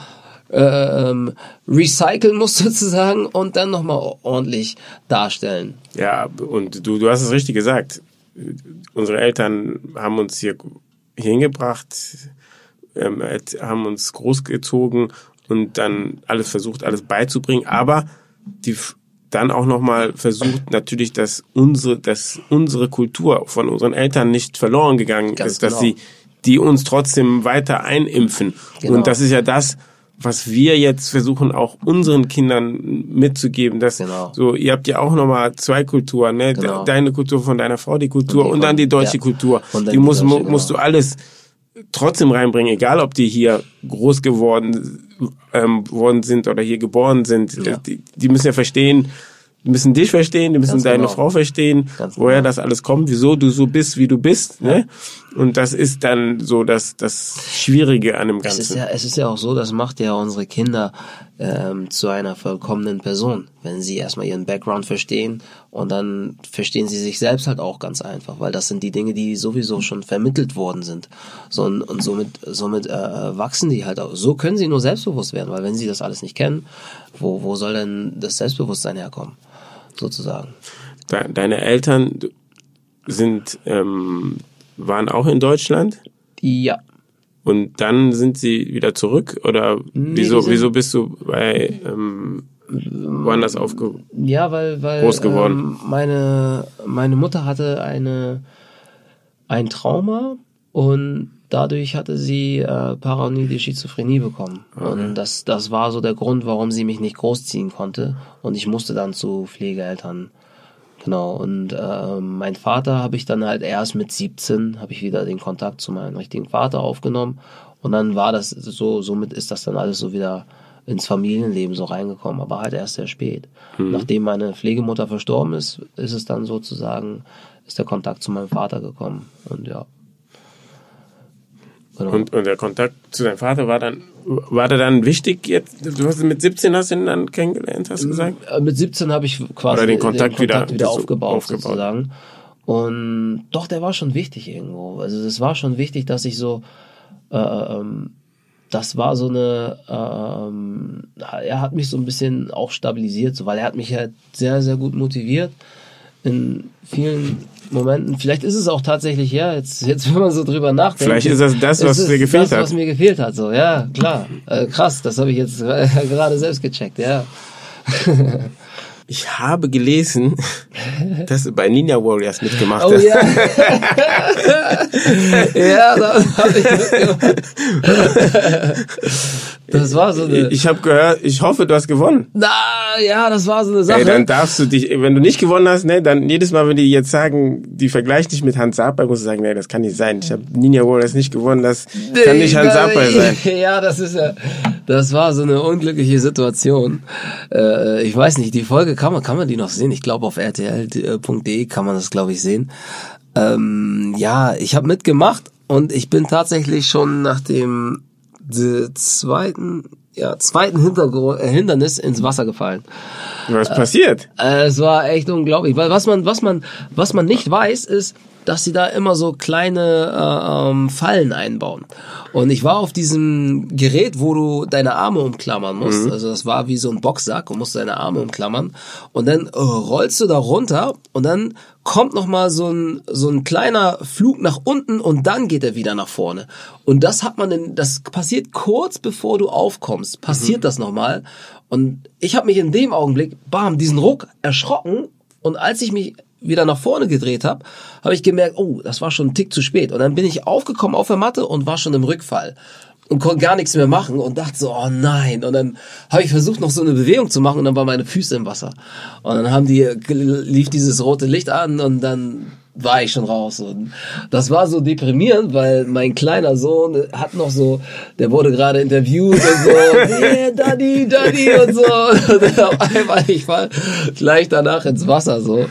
ähm, recyceln muss sozusagen und dann nochmal ordentlich darstellen. Ja, und du, du hast es richtig gesagt. Unsere Eltern haben uns hier hingebracht, ähm, haben uns großgezogen und dann alles versucht, alles beizubringen, aber die dann auch nochmal versucht natürlich, dass unsere, dass unsere Kultur von unseren Eltern nicht verloren gegangen Ganz ist, dass genau. sie die uns trotzdem weiter einimpfen. Genau. Und das ist ja das, was wir jetzt versuchen auch unseren Kindern mitzugeben, dass genau. so ihr habt ja auch nochmal zwei Kulturen, ne? Genau. Deine Kultur von deiner Frau, die Kultur und, die und dann die deutsche ja. Kultur. Die, die deutsche, musst du alles trotzdem reinbringen, egal ob die hier groß geworden ähm, worden sind oder hier geboren sind. Ja. Die, die müssen ja verstehen, die müssen dich verstehen, die müssen Ganz deine genau. Frau verstehen, Ganz woher genau. das alles kommt, wieso du so bist, wie du bist. Ja. Ne? Und das ist dann so das, das Schwierige an dem Ganzen. Es ist, ja, es ist ja auch so, das macht ja unsere Kinder ähm, zu einer vollkommenen Person, wenn sie erstmal ihren Background verstehen und dann verstehen sie sich selbst halt auch ganz einfach, weil das sind die Dinge, die sowieso schon vermittelt worden sind. So, und, und somit, somit äh, wachsen die halt auch. So können sie nur selbstbewusst werden, weil wenn sie das alles nicht kennen, wo, wo soll denn das Selbstbewusstsein herkommen? sozusagen. Deine Eltern sind, ähm, waren auch in Deutschland? Ja. Und dann sind sie wieder zurück? Oder nee, wieso, wieso bist du bei ähm, woanders aufge ja, weil, weil, groß geworden? Ähm, meine, meine Mutter hatte eine, ein Trauma und dadurch hatte sie äh, paranoide Schizophrenie bekommen. Okay. Und das, das war so der Grund, warum sie mich nicht großziehen konnte. Und ich musste dann zu Pflegeeltern. Genau. Und äh, mein Vater habe ich dann halt erst mit 17 habe ich wieder den Kontakt zu meinem richtigen Vater aufgenommen. Und dann war das so, somit ist das dann alles so wieder ins Familienleben so reingekommen, aber halt erst sehr spät. Mhm. Nachdem meine Pflegemutter verstorben ist, ist es dann sozusagen, ist der Kontakt zu meinem Vater gekommen. Und ja. Genau. Und, und der Kontakt zu deinem Vater war dann, war der dann wichtig jetzt? Du hast mit 17 hast du ihn dann kennengelernt, hast du gesagt? Äh, mit 17 habe ich quasi Oder den Kontakt, den Kontakt wieder, wieder aufgebaut, aufgebaut, sozusagen. Und doch, der war schon wichtig irgendwo. Also es war schon wichtig, dass ich so, äh, ähm, das war so eine, ähm, er hat mich so ein bisschen auch stabilisiert, so, weil er hat mich halt sehr, sehr gut motiviert in vielen Momenten. Vielleicht ist es auch tatsächlich, ja, jetzt, jetzt wenn man so drüber nachdenkt. Vielleicht ist das das, was dir gefehlt das, hat. was mir gefehlt hat, so, ja, klar. Äh, krass, das habe ich jetzt äh, gerade selbst gecheckt, ja. Ich habe gelesen, dass du bei Ninja Warriors mitgemacht oh, hast. Ja, ja das habe ich mitgemacht. Das war so eine. Ich habe gehört, ich hoffe, du hast gewonnen. Na, ja, das war so eine Sache. Ey, dann darfst du dich, wenn du nicht gewonnen hast, ne, dann jedes Mal, wenn die jetzt sagen, die vergleichen dich mit Hans Sapai, musst du sagen, nee, das kann nicht sein. Ich habe Ninja Warriors nicht gewonnen, das kann nicht Hans Sapai sein. Ja, das ist ja, das war so eine unglückliche Situation. Äh, ich weiß nicht, die Folge kann man, kann man die noch sehen? Ich glaube, auf rtl.de kann man das, glaube ich, sehen. Ähm, ja, ich habe mitgemacht und ich bin tatsächlich schon nach dem zweiten, ja, zweiten Hintergrund, äh, Hindernis ins Wasser gefallen. Was passiert? Äh, es war echt unglaublich, weil was man, was man, was man nicht weiß, ist, dass sie da immer so kleine äh, ähm, Fallen einbauen. Und ich war auf diesem Gerät, wo du deine Arme umklammern musst. Mhm. Also das war wie so ein Boxsack und musst deine Arme umklammern. Und dann äh, rollst du da runter und dann kommt noch mal so ein so ein kleiner Flug nach unten und dann geht er wieder nach vorne. Und das hat man denn, das passiert kurz bevor du aufkommst. Passiert mhm. das noch mal. Und ich habe mich in dem Augenblick, bam, diesen Ruck erschrocken. Und als ich mich wieder nach vorne gedreht habe, habe ich gemerkt, oh, das war schon ein Tick zu spät. Und dann bin ich aufgekommen auf der Matte und war schon im Rückfall und konnte gar nichts mehr machen und dachte so, oh nein. Und dann habe ich versucht, noch so eine Bewegung zu machen und dann waren meine Füße im Wasser. Und dann haben die, lief dieses rote Licht an und dann war ich schon raus. Und das war so deprimierend, weil mein kleiner Sohn hat noch so, der wurde gerade interviewt und so, yeah, Daddy, Daddy und so. Und auf einmal, ich fall gleich danach ins Wasser so.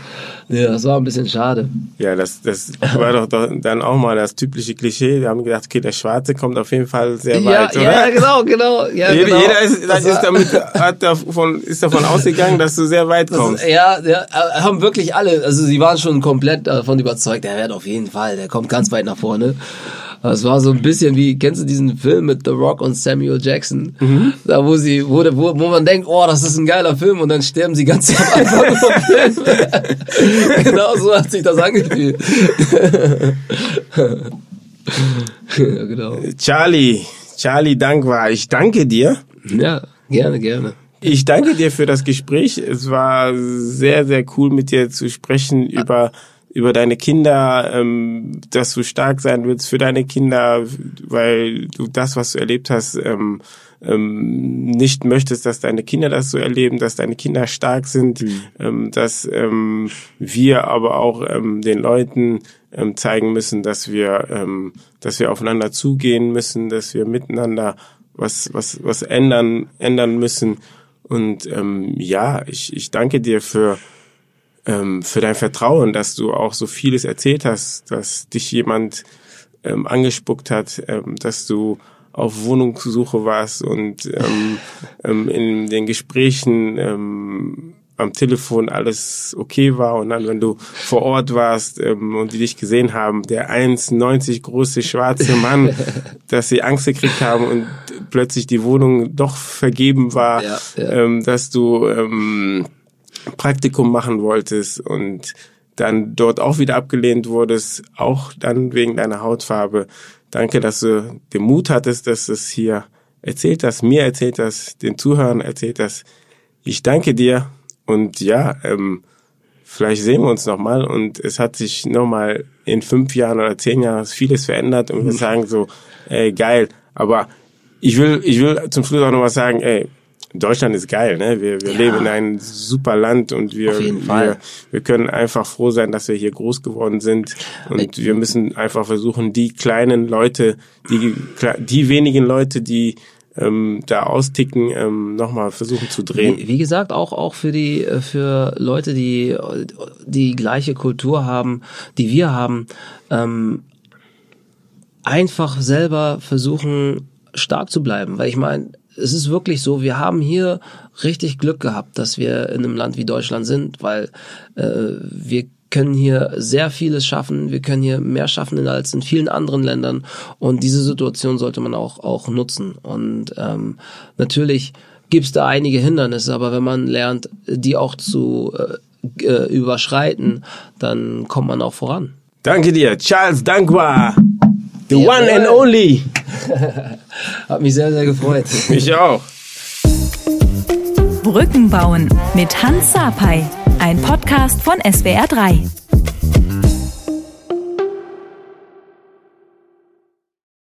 Ja, das war ein bisschen schade. Ja, das, das war doch, dann auch mal das typische Klischee. Wir haben gedacht, okay, der Schwarze kommt auf jeden Fall sehr ja, weit, oder? Ja, genau, genau. Ja, jeder, genau. jeder ist, das ist, damit, hat davon, ist davon ausgegangen, dass du sehr weit kommst. Ist, ja, ja, haben wirklich alle, also sie waren schon komplett davon überzeugt, der wird auf jeden Fall, der kommt ganz weit nach vorne. Es war so ein bisschen wie, kennst du diesen Film mit The Rock und Samuel Jackson? Mhm. Da wo sie, wo, wo, wo man denkt, oh, das ist ein geiler Film und dann sterben sie ganz am Anfang vom Film. genau so hat sich das angefühlt. ja, genau. Charlie, Charlie Dankwa, ich danke dir. Ja, gerne, gerne. Ich danke dir für das Gespräch. Es war sehr, sehr cool mit dir zu sprechen über über deine Kinder, ähm, dass du stark sein willst für deine Kinder, weil du das, was du erlebt hast, ähm, ähm, nicht möchtest, dass deine Kinder das so erleben, dass deine Kinder stark sind, mhm. ähm, dass ähm, wir aber auch ähm, den Leuten ähm, zeigen müssen, dass wir, ähm, dass wir aufeinander zugehen müssen, dass wir miteinander was was was ändern ändern müssen. Und ähm, ja, ich ich danke dir für ähm, für dein Vertrauen, dass du auch so vieles erzählt hast, dass dich jemand ähm, angespuckt hat, ähm, dass du auf Wohnungssuche warst und ähm, ähm, in den Gesprächen ähm, am Telefon alles okay war und dann, wenn du vor Ort warst ähm, und die dich gesehen haben, der 1,90 große schwarze Mann, dass sie Angst gekriegt haben und plötzlich die Wohnung doch vergeben war, ja, ja. Ähm, dass du ähm, Praktikum machen wolltest und dann dort auch wieder abgelehnt wurdest, auch dann wegen deiner Hautfarbe. Danke, dass du den Mut hattest, dass es hier erzählt hast, mir erzählt hast, den Zuhörern erzählt hast. Ich danke dir und ja, ähm, vielleicht sehen wir uns nochmal und es hat sich nochmal in fünf Jahren oder zehn Jahren vieles verändert und wir mhm. sagen so, ey, geil, aber ich will, ich will zum Schluss auch noch was sagen, ey, Deutschland ist geil, ne? Wir, wir ja. leben in einem super Land und wir, wir, wir können einfach froh sein, dass wir hier groß geworden sind. Und wir müssen einfach versuchen, die kleinen Leute, die, die wenigen Leute, die ähm, da austicken, ähm, nochmal versuchen zu drehen. Wie, wie, gesagt, auch auch für die äh, für Leute, die die gleiche Kultur haben, die wir haben, ähm, einfach selber versuchen stark zu bleiben, weil ich meine es ist wirklich so, wir haben hier richtig Glück gehabt, dass wir in einem Land wie Deutschland sind, weil äh, wir können hier sehr vieles schaffen, wir können hier mehr schaffen als in vielen anderen Ländern und diese Situation sollte man auch auch nutzen und ähm, natürlich gibt es da einige Hindernisse, aber wenn man lernt, die auch zu äh, äh überschreiten, dann kommt man auch voran. Danke dir, Charles Dankwa. The ja, one and only. Hat mich sehr, sehr gefreut. Mich auch. Brücken bauen mit Hans Sapai. Ein Podcast von SWR3.